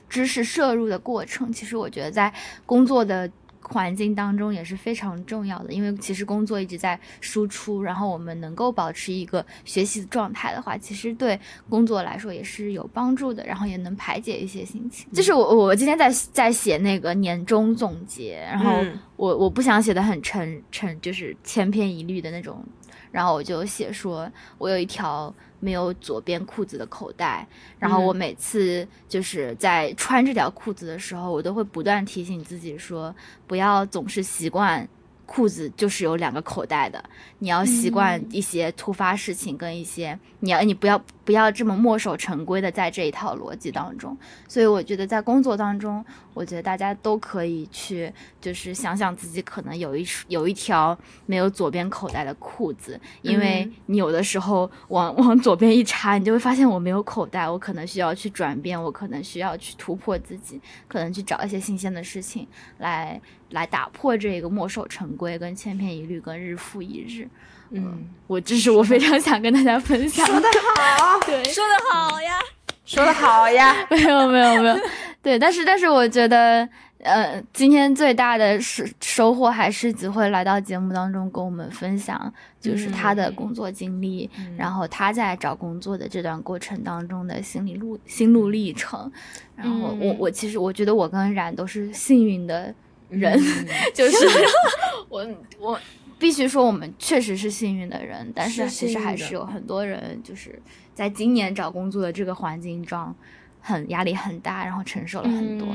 知识摄入的过程。其实我觉得在工作的。环境当中也是非常重要的，因为其实工作一直在输出，然后我们能够保持一个学习的状态的话，其实对工作来说也是有帮助的，然后也能排解一些心情。就是我我今天在在写那个年终总结，然后我我不想写的很沉沉，就是千篇一律的那种，然后我就写说我有一条。没有左边裤子的口袋，然后我每次就是在穿这条裤子的时候，我都会不断提醒自己说，不要总是习惯。裤子就是有两个口袋的，你要习惯一些突发事情跟一些，你要你不要不要这么墨守成规的在这一套逻辑当中。所以我觉得在工作当中，我觉得大家都可以去就是想想自己可能有一有一条没有左边口袋的裤子，因为你有的时候往往左边一插，你就会发现我没有口袋，我可能需要去转变，我可能需要去突破自己，可能去找一些新鲜的事情来。来打破这个墨守成规、跟千篇一律、跟日复一日。嗯，我这是我非常想跟大家分享。说的好，对，说的好呀，说的好呀。没有，没有，没有。对，但是，但是，我觉得，呃，今天最大的收收获还是子慧来到节目当中跟我们分享，就是他的工作经历，然后他在找工作的这段过程当中的心理路心路历程。然后，我我其实我觉得我跟冉都是幸运的。人 就是我，我必须说，我们确实是幸运的人，但是其实还是有很多人，就是在今年找工作的这个环境中，很压力很大，然后承受了很多，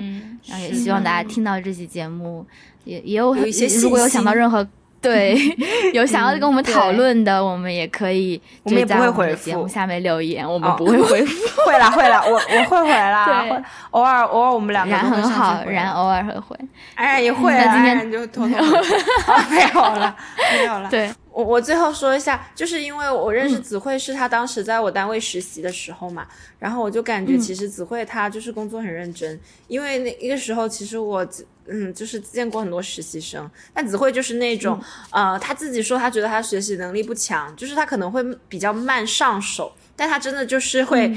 然后也希望大家听到这期节目，也也有一些，如果有想到任何。对，有想要跟我们讨论的，我们也可以，我们也不会回复。节目下面留言，我们不会回复。会啦会啦，我我会回啦。对，偶尔偶尔我们两个人很好，然偶尔会回。哎，也会。那今天就偷偷没有了，没有了。对。我我最后说一下，就是因为我认识子慧是他当时在我单位实习的时候嘛，然后我就感觉其实子慧她就是工作很认真，因为那一个时候其实我嗯就是见过很多实习生，但子慧就是那种呃他自己说他觉得他学习能力不强，就是他可能会比较慢上手，但他真的就是会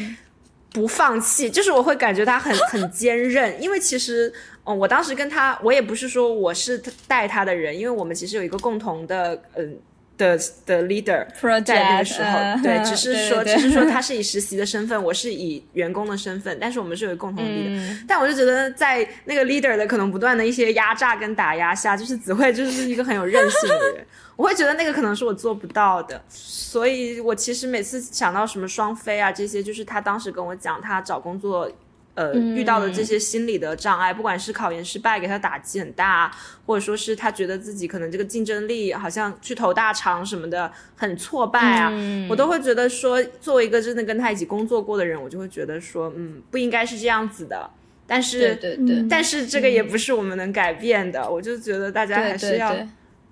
不放弃，就是我会感觉他很很坚韧，因为其实嗯我当时跟他我也不是说我是带他的人，因为我们其实有一个共同的嗯。的的 leader 在那个时候，对，只是说，只是说他是以实习的身份，我是以员工的身份，但是我们是有共同 leader。但我就觉得，在那个 leader 的可能不断的一些压榨跟打压下，就是子慧就是一个很有韧性的人，我会觉得那个可能是我做不到的。所以我其实每次想到什么双飞啊这些，就是他当时跟我讲他找工作。呃，遇到的这些心理的障碍，不管是考研失败给他打击很大，或者说是他觉得自己可能这个竞争力好像去投大厂什么的很挫败啊，我都会觉得说，作为一个真的跟他一起工作过的人，我就会觉得说，嗯，不应该是这样子的。但是，对对对，但是这个也不是我们能改变的。我就觉得大家还是要。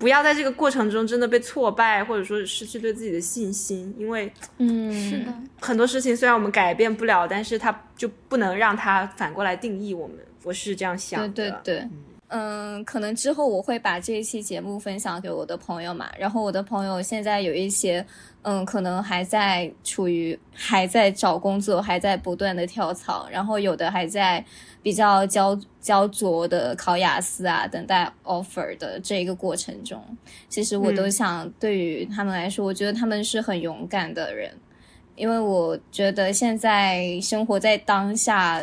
不要在这个过程中真的被挫败，或者说失去对自己的信心，因为，嗯，是的，很多事情虽然我们改变不了，但是它就不能让它反过来定义我们。我是这样想的。对对对，嗯，可能之后我会把这一期节目分享给我的朋友嘛，然后我的朋友现在有一些，嗯，可能还在处于还在找工作，还在不断的跳槽，然后有的还在。比较焦焦灼的考雅思啊，等待 offer 的这一个过程中，其实我都想，对于他们来说，我觉得他们是很勇敢的人，因为我觉得现在生活在当下，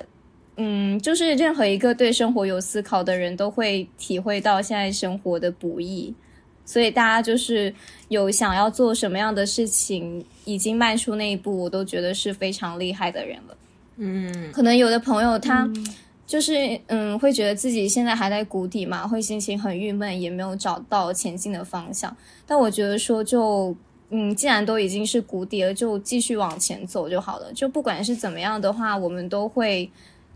嗯，就是任何一个对生活有思考的人都会体会到现在生活的不易，所以大家就是有想要做什么样的事情，已经迈出那一步，我都觉得是非常厉害的人了。嗯，可能有的朋友他。就是嗯，会觉得自己现在还在谷底嘛，会心情很郁闷，也没有找到前进的方向。但我觉得说，就嗯，既然都已经是谷底了，就继续往前走就好了。就不管是怎么样的话，我们都会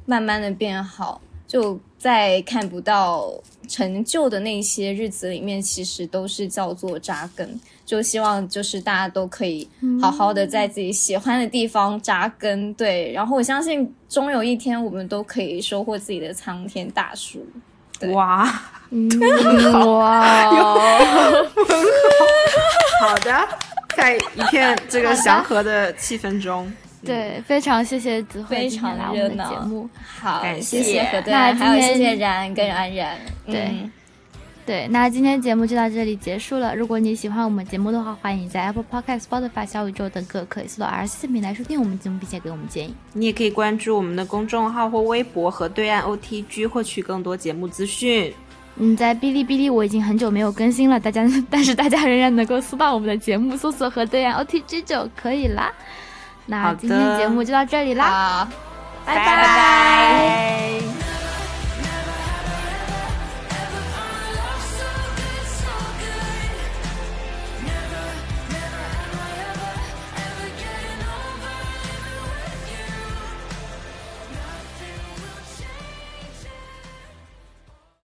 慢慢的变好。就在看不到成就的那些日子里面，其实都是叫做扎根。就希望就是大家都可以好好的在自己喜欢的地方扎根，对。然后我相信终有一天我们都可以收获自己的苍天大树。哇，哇，好的，在一片这个祥和的气氛中，对，非常谢谢子慧今天来我们的节目，好，谢谢何段，还有谢谢然跟安然，对。对，那今天节目就到这里结束了。如果你喜欢我们节目的话，欢迎在 Apple Podcast、Spotify、小宇宙等各可以搜到 R 四平台收听我们节目，并且给我们建议。你也可以关注我们的公众号或微博和对岸 OTG 获取更多节目资讯。嗯，在哔哩哔哩我已经很久没有更新了，大家 但是大家仍然能够搜到我们的节目，搜索和对岸 OTG 就可以啦。那今天节目就到这里啦。拜拜。